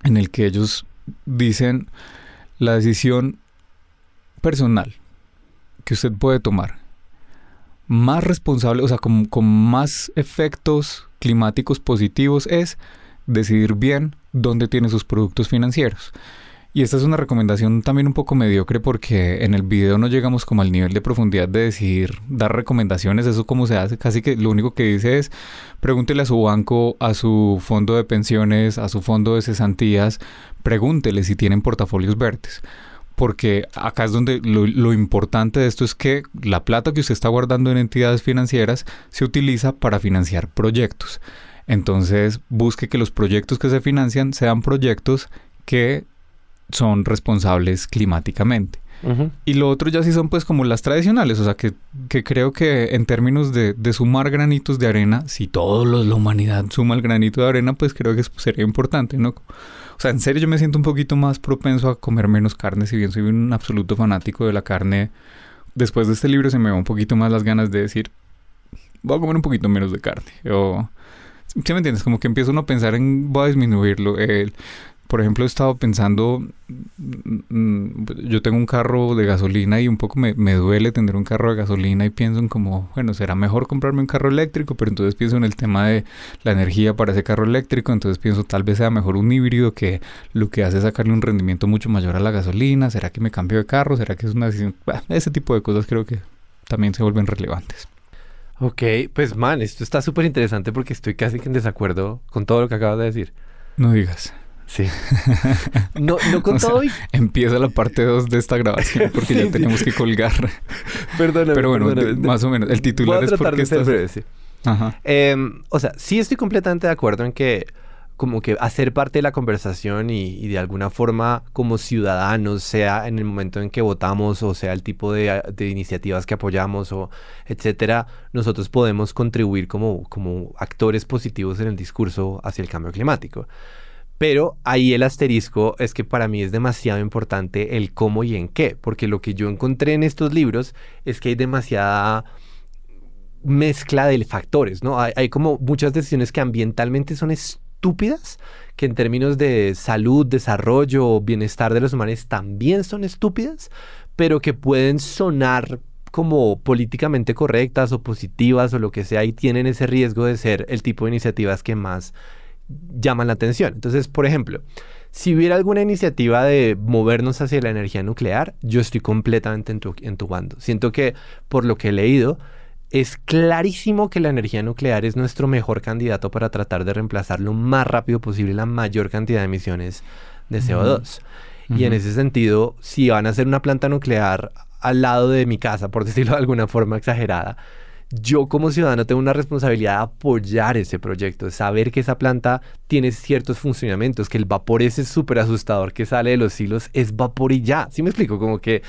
en el que ellos dicen la decisión personal que usted puede tomar más responsable, o sea, con, más efectos climáticos positivos es decidir bien dónde tiene sus productos financieros. Y esta es una recomendación también un poco mediocre porque en el video no llegamos como al nivel de profundidad de decidir, dar recomendaciones, eso cómo se hace, casi que lo único que dice es pregúntele a su banco, a su fondo de pensiones, a su fondo de cesantías, pregúntele si tienen portafolios verdes porque acá es donde lo, importante de esto es que la plata que usted está guardando en entidades financieras se utiliza para financiar proyectos. Entonces busque que los proyectos que se financian sean proyectos que son responsables climáticamente. Y lo otro ya sí son pues como las tradicionales, o sea que, creo que en términos de, sumar granitos de arena, si toda la humanidad suma el granito de arena, pues creo que sería importante, ¿no? O sea, en serio yo me siento un poquito más propenso a comer menos carne, si bien soy un absoluto fanático de la carne. Después de este libro se me va un poquito más las ganas de decir, voy a comer un poquito menos de carne. O, ¿Sí me entiendes? Como que empiezo uno a pensar en, voy a disminuirlo. El, por ejemplo, he estado pensando, mm, mm, yo tengo un carro de gasolina y un poco me, duele tener un carro de gasolina y pienso en como, bueno, será mejor comprarme un carro eléctrico, pero entonces pienso en el tema de la energía para ese carro eléctrico, entonces pienso tal vez sea mejor un híbrido que lo que hace es sacarle un rendimiento mucho mayor a la gasolina, ¿será que me cambio de carro? ¿Será que es una decisión? ese tipo de cosas creo que también se vuelven relevantes. Ok, pues man, esto está súper interesante porque estoy casi que en desacuerdo con todo lo que acabas de decir. No digas. Sí. No, no con todo Empieza la parte 2 de esta grabación porque ya tenemos que colgar. Perdóname. Pero bueno, más o menos. El titular es porque estás... breve, sí. Ajá. Em, o sea, sí estoy completamente de acuerdo en que como que hacer parte de la conversación y, de alguna forma como ciudadanos, sea en el momento en que votamos o sea el tipo de, de, iniciativas que apoyamos o etcétera, nosotros podemos contribuir como, como actores positivos en el discurso hacia el cambio climático. Pero ahí el asterisco es que para mí es demasiado importante el cómo y en qué, porque lo que yo encontré en estos libros es que hay demasiada mezcla de factores, ¿no? Hay, como muchas decisiones que ambientalmente son estúpidas, que en términos de salud, desarrollo bienestar de los humanos también son estúpidas, pero que pueden sonar como políticamente correctas o positivas o lo que sea y tienen ese riesgo de ser el tipo de iniciativas que más llaman la atención. Entonces, por ejemplo, si hubiera alguna iniciativa de movernos hacia la energía nuclear, yo estoy completamente entubando. Siento que, por lo que he leído, es clarísimo que la energía nuclear es nuestro mejor candidato para tratar de reemplazar lo más rápido posible la mayor cantidad de emisiones de CO2. Y en ese sentido, si van a hacer una planta nuclear al lado de mi casa, por decirlo de alguna forma exagerada, yo como ciudadano tengo una responsabilidad de apoyar ese proyecto, de saber que esa planta tiene ciertos funcionamientos, que el vapor ese súper asustador que sale de los hilos es vapor y ya. ¿Sí me explico? Como que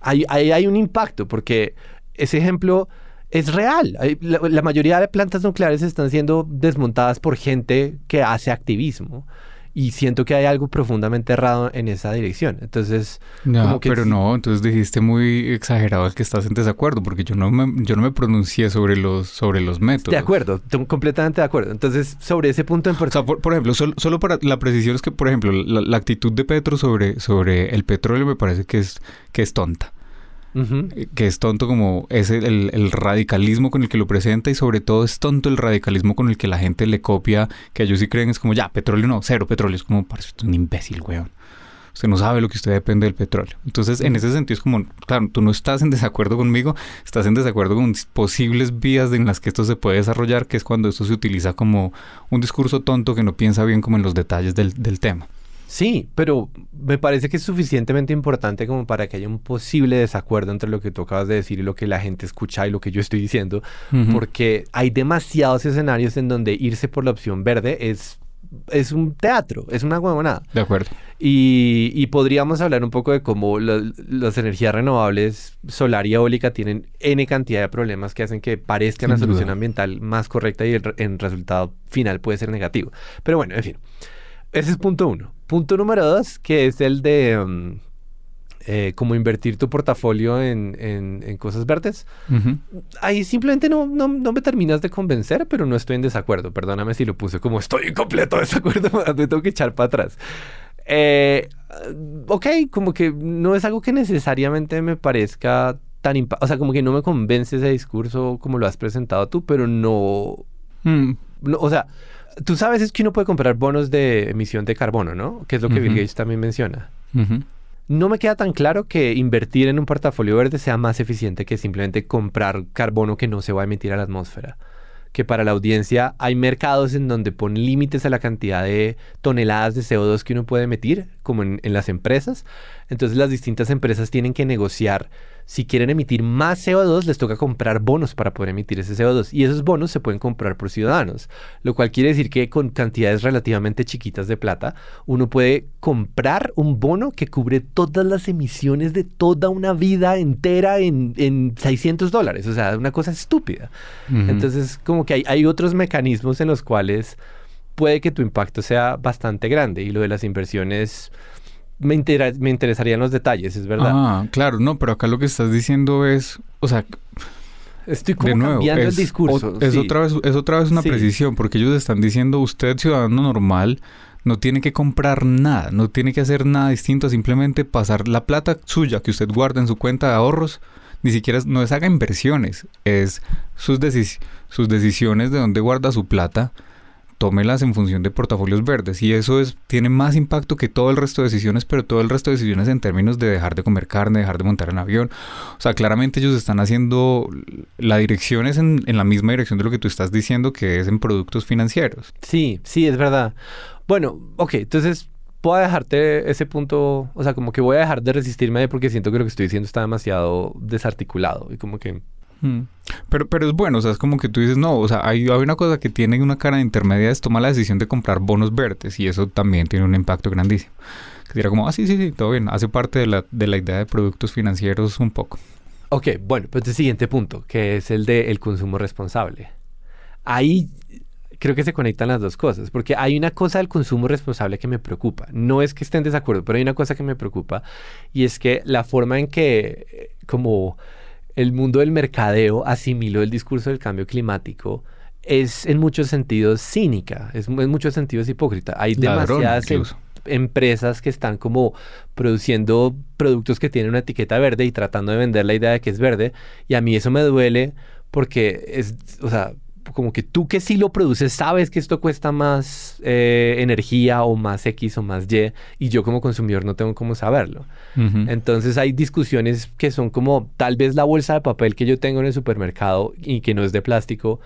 hay, hay, un impacto, porque ese ejemplo es real. la, mayoría de plantas nucleares están siendo desmontadas por gente que hace activismo y siento que hay algo profundamente errado en esa dirección. Entonces, no, pero no, entonces dijiste muy exagerado el que estás en desacuerdo, porque yo no me, yo no me pronuncié sobre los, sobre los métodos. De acuerdo, completamente de acuerdo. Entonces, sobre ese punto en. O sea, por, ejemplo, solo, para la precisión es que, por ejemplo, la, actitud de Petro sobre, sobre el petróleo me parece que es, que es tonta. Eh, que es tonto como es el, radicalismo con el que lo presenta y sobre todo es tonto el radicalismo con el que la gente le copia, que ellos sí creen es como ya, petróleo no, cero petróleo, es como parece un imbécil, weón. Usted no sabe lo que usted depende del petróleo. Entonces, en ese sentido es como, claro, tú no estás en desacuerdo conmigo, estás en desacuerdo con posibles vías en las que esto se puede desarrollar, que es cuando esto se utiliza como un discurso tonto que no piensa bien como en los detalles del, del tema. Sí, pero me parece que es suficientemente importante como para que haya un posible desacuerdo entre lo que tú acabas de decir y lo que la gente escucha y lo que yo estoy diciendo, porque hay demasiados escenarios en donde irse por la opción verde es es un teatro, es una huevonada. De acuerdo. Y, y podríamos hablar un poco de cómo la- las energías renovables, solar y eólica, tienen N cantidad de problemas que hacen que parezca Sin una solución ambiental más correcta y el, en resultado final puede ser negativo. Pero bueno, en fin. Ese es punto uno. Punto número dos, que es el de mm, eh, cómo invertir tu portafolio en, en- en cosas verdes. Ahí simplemente no, no, no me terminas de convencer, pero no estoy en desacuerdo. Perdóname si lo puse como estoy en completo desacuerdo, me tengo que echar para atrás. Eh, ok, como que no es algo que necesariamente me parezca tan... O sea, como que no me convence ese discurso como lo has presentado tú, pero no... Mm, no, o sea, tú sabes es que uno puede comprar bonos de emisión de carbono, ¿no? Que es lo que Bill Ujú. Gates también menciona. No me queda tan claro que invertir en un portafolio verde sea más eficiente que simplemente comprar carbono que no se va a emitir a la atmósfera. Que para la audiencia hay mercados en donde ponen límites a la cantidad de toneladas de CO2 que uno puede emitir, como en, en las empresas. Entonces las distintas empresas tienen que negociar. Si quieren emitir más CO2, les toca comprar bonos para poder emitir ese CO2. Y esos bonos se pueden comprar por ciudadanos. Lo cual quiere decir que con cantidades relativamente chiquitas de plata, uno puede comprar un bono que cubre todas las emisiones de toda una vida entera en, en 600 dólares. O sea, una cosa estúpida. Entonces, como que hay, hay otros mecanismos en los cuales puede que tu impacto sea bastante grande. Y lo de las inversiones, me, me interesarían los detalles, es verdad. Ah, claro, no, pero acá lo que estás diciendo es, o sea, Estoy como de nuevo, cambiando es, el discurso. o- es sí. otra vez, es otra vez una Sí. precisión, porque ellos están diciendo, usted ciudadano normal no tiene que comprar nada, no tiene que hacer nada distinto, simplemente pasar la plata suya que usted guarda en su cuenta de ahorros, ni siquiera no es haga inversiones, es sus, decis- sus decisiones de dónde guarda su plata, tómelas en función de portafolios verdes y eso es tiene más impacto que todo el resto de decisiones, pero todo el resto de decisiones en términos de dejar de comer carne, dejar de montar en avión. O sea, claramente ellos están haciendo la dirección es en, la misma dirección de lo que tú estás diciendo, que es en productos financieros. Sí, sí, es verdad. Bueno, ok, entonces voy a dejarte ese punto, o sea, como que voy a dejar de resistirme porque siento que lo que estoy diciendo está demasiado desarticulado y como que... Mm. Pero, pero es bueno, o sea, es como que tú dices, no, o sea, hay, hay una cosa que tiene una cara intermedia, es tomar la decisión de comprar bonos verdes y eso también tiene un impacto grandísimo. Que dirá como, ah, sí, sí, sí, todo bien, hace parte de la, de la idea de productos financieros un poco. Ok, bueno, pues el siguiente punto, que es el del consumo responsable. Ahí creo que se conectan las dos cosas, porque hay una cosa del consumo responsable que me preocupa. No es que esté en desacuerdo, pero hay una cosa que me preocupa y es que la forma en que eh, como el mundo del mercadeo asimiló el discurso del cambio climático es en muchos sentidos cínica, es en muchos sentidos hipócrita. Hay Ladrón, demasiadas em- empresas que están como produciendo productos que tienen una etiqueta verde y tratando de vender la idea de que es verde. Y a mí eso me duele porque es, o sea, como que tú que sí lo produces sabes que esto cuesta más eh, energía o más X o más Y y yo como consumidor no tengo cómo saberlo. Entonces hay discusiones que son como tal vez la bolsa de papel que yo tengo en el supermercado y que no es de plástico.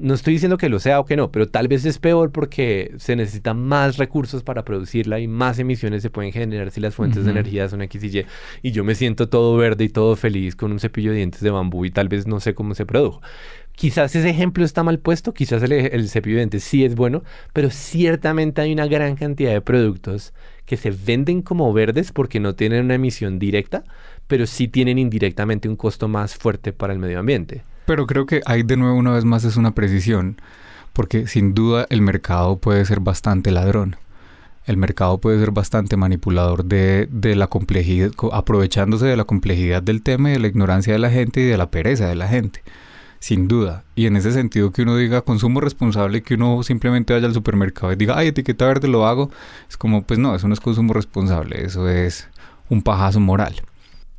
No estoy diciendo que lo sea o que no, pero tal vez es peor porque se necesitan más recursos para producirla y más emisiones se pueden generar si las fuentes de energía son X y Y. Y yo me siento todo verde y todo feliz con un cepillo de dientes de bambú y tal vez no sé cómo se produjo. Quizás ese ejemplo está mal puesto, quizás el, el cepillo sí es bueno, pero ciertamente hay una gran cantidad de productos que se venden como verdes porque no tienen una emisión directa, pero sí tienen indirectamente un costo más fuerte para el medio ambiente. Pero creo que ahí de nuevo una vez más es una precisión, porque sin duda el mercado puede ser bastante ladrón. El mercado puede ser bastante manipulador de, de la complejidad, co- aprovechándose de la complejidad del tema y de la ignorancia de la gente y de la pereza de la gente. Sin duda. Y en ese sentido que uno diga consumo responsable, que uno simplemente vaya al supermercado y diga, ay, etiqueta verde lo hago, es como, pues no, eso no es consumo responsable, eso es un pajazo moral.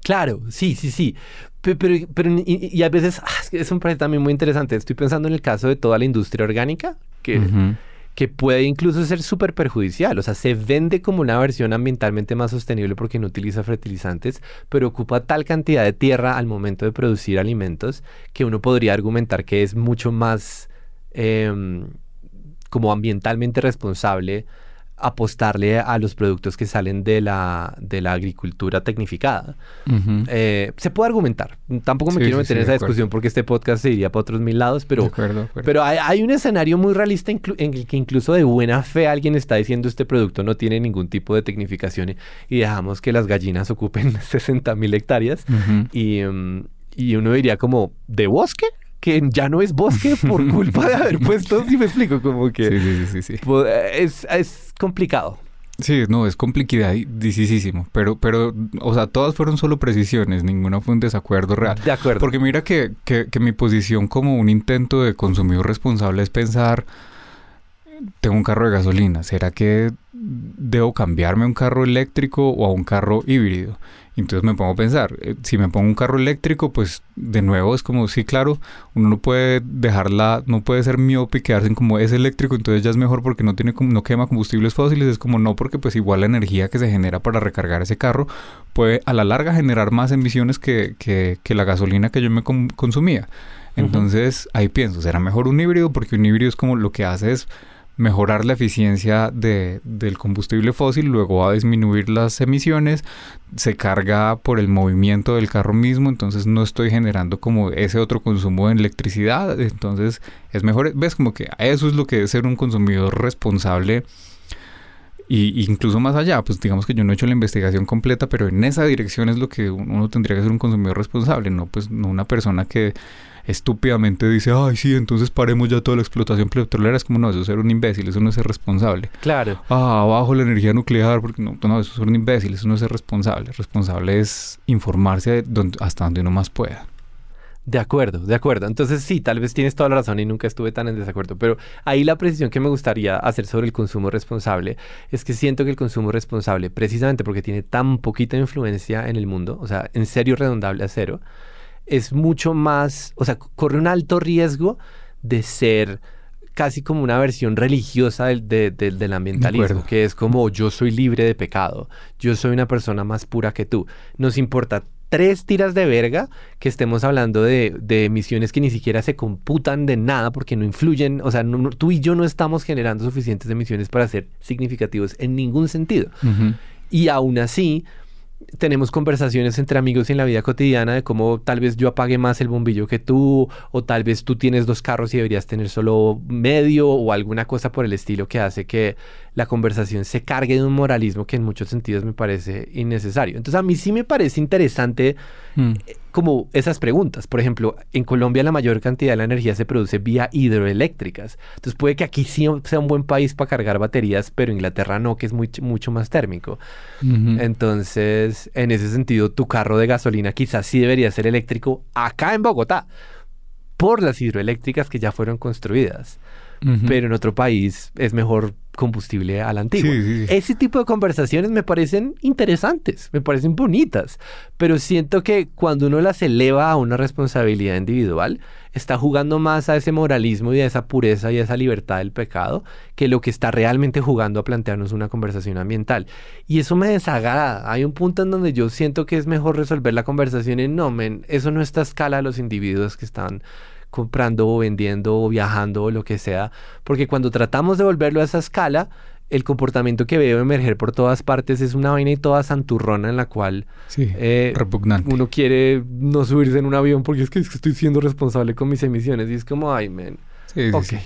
Claro, sí, sí, sí. Pe- Pero, pero, y, y a veces ah, es me parece también muy interesante. Estoy pensando en el caso de toda la industria orgánica, que. Que puede incluso ser súper perjudicial. O sea, se vende como una versión ambientalmente más sostenible porque no utiliza fertilizantes, pero ocupa tal cantidad de tierra al momento de producir alimentos que uno podría argumentar que es mucho más em, como ambientalmente responsable apostarle a los productos que salen de la, de la agricultura tecnificada. Eh, se puede argumentar. Tampoco me quiero meter en esa discusión porque este podcast se iría para otros mil lados, pero, pero hay, un escenario muy realista en el que incluso de buena fe alguien está diciendo este producto no tiene ningún tipo de tecnificación y dejamos que las gallinas ocupen 60 mil hectáreas y, mm, y uno diría como, ¿de bosque? que ya no es bosque por culpa de haber puesto, si me explico, como que sí, sí, sí, es, es complicado. Sí, no, es complicadísimo, pero, pero, o sea, todas fueron solo precisiones, ninguna fue un desacuerdo real. De acuerdo. Porque mira que, que, que mi posición como un intento de consumidor responsable es pensar, tengo un carro de gasolina, ¿será que debo cambiarme a un carro eléctrico o a un carro híbrido? Entonces me pongo a pensar, eh, si me pongo un carro eléctrico, pues de nuevo es como, sí, claro, uno no puede dejarla, no puede ser miope y quedarse en como es eléctrico, entonces ya es mejor porque no tiene no quema combustibles fósiles, es como no, porque pues igual la energía que se genera para recargar ese carro puede a la larga generar más emisiones que, que, que la gasolina que yo me consumía. Entonces ahí pienso, será mejor un híbrido porque un híbrido es como lo que hace es mejorar la eficiencia de, del combustible fósil, luego va a disminuir las emisiones, se carga por el movimiento del carro mismo, entonces no estoy generando como ese otro consumo de electricidad, entonces es mejor, ves como que eso es lo que es ser un consumidor responsable y incluso más allá, pues digamos que yo no he hecho la investigación completa, pero en esa dirección es lo que uno tendría que ser un consumidor responsable, no pues no una persona que estúpidamente dice, ay, sí, entonces paremos ya toda la explotación petrolera. Es como, no, eso es ser un imbécil, eso no es ser responsable. Claro. Ah, abajo la energía nuclear, porque no, no, eso es ser un imbécil, eso no es ser responsable. Responsable es informarse hasta donde uno más pueda. De acuerdo, de acuerdo. Entonces sí, tal vez tienes toda la razón y nunca estuve tan en desacuerdo, pero ahí la precisión que me gustaría hacer sobre el consumo responsable es que siento que el consumo responsable, precisamente porque tiene tan poquita influencia en el mundo, o sea, en serio redondable a cero, es mucho más, o sea, corre un alto riesgo de ser casi como una versión religiosa del, del ambientalismo, que es como yo soy libre de pecado, yo soy una persona más pura que tú. Nos importa tres tiras de verga que estemos hablando de, emisiones que ni siquiera se computan de nada porque no influyen, o sea, tú y yo no estamos generando suficientes emisiones para ser significativos en ningún sentido. Y aún así, tenemos conversaciones entre amigos en la vida cotidiana de cómo tal vez yo apague más el bombillo que tú, o tal vez tú tienes dos carros y deberías tener solo medio, o alguna cosa por el estilo que hace que la conversación se cargue de un moralismo que en muchos sentidos me parece innecesario. Entonces a mí sí me parece interesante mm. eh, como esas preguntas. Por ejemplo, en Colombia la mayor cantidad de la energía se produce vía hidroeléctricas. Entonces puede que aquí sí sea un buen país para cargar baterías, pero Inglaterra no, que es muy, mucho más térmico. Entonces, en ese sentido, tu carro de gasolina quizás sí debería ser eléctrico acá en Bogotá por las hidroeléctricas que ya fueron construidas pero en otro país es mejor combustible a la antigua. Ese tipo de conversaciones me parecen interesantes, me parecen bonitas, pero siento que cuando uno las eleva a una responsabilidad individual, está jugando más a ese moralismo y a esa pureza y a esa libertad del pecado que lo que está realmente jugando a plantearnos una conversación ambiental. Y eso me desagrada. Hay un punto en donde yo siento que es mejor resolver la conversación en no, men, eso no está a escala de los individuos que están comprando o vendiendo o viajando o lo que sea, porque cuando tratamos de volverlo a esa escala, el comportamiento que veo emerger por todas partes es una vaina y toda santurrona en la cual eh, uno quiere no subirse en un avión porque es que, estoy siendo responsable con mis emisiones y es como, ay, men. Sí, sí,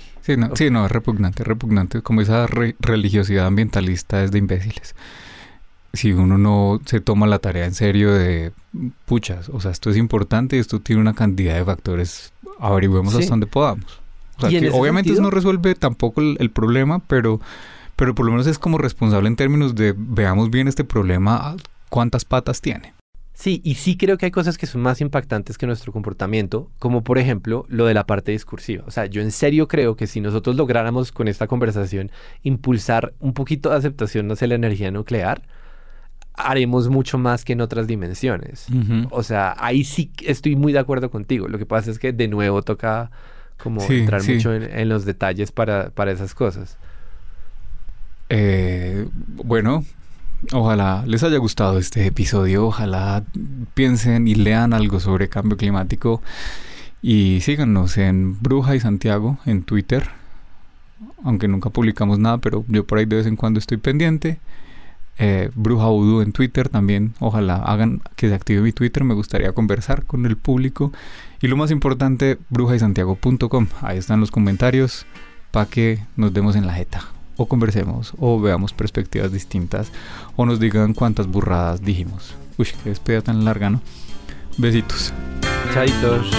sí. no, es repugnante, es repugnante. Como esa religiosidad ambientalista es de imbéciles si uno no se toma la tarea en serio de puchas, o sea, esto es importante y esto tiene una cantidad de factores, averigüemos hasta donde podamos. O sea, que obviamente eso no resuelve tampoco el, problema, pero, pero por lo menos es como responsable en términos de veamos bien este problema, cuántas patas tiene. Sí, y sí creo que hay cosas que son más impactantes que nuestro comportamiento, como por ejemplo lo de la parte discursiva. O sea, yo en serio creo que si nosotros lográramos con esta conversación impulsar un poquito de aceptación hacia la energía nuclear, haremos mucho más que en otras dimensiones. O sea, ahí sí estoy muy de acuerdo contigo. Lo que pasa es que de nuevo toca como entrar mucho en, los detalles para, para esas cosas. Eh, bueno, ojalá les haya gustado este episodio. Ojalá piensen y lean algo sobre cambio climático. Y síganos en Bruja y Santiago en Twitter. aunque nunca publicamos nada, pero yo por ahí de vez en cuando estoy pendiente. Eh, Bruja Udu en Twitter también. Ojalá hagan que se active mi Twitter. Me gustaría conversar con el público. Y lo más importante, brujaysantiago.com. Ahí están los comentarios para que nos demos en la jeta. O conversemos, o veamos perspectivas distintas, o nos digan cuántas burradas dijimos. Uy, qué despedida tan larga, ¿no? Besitos. Chaitos.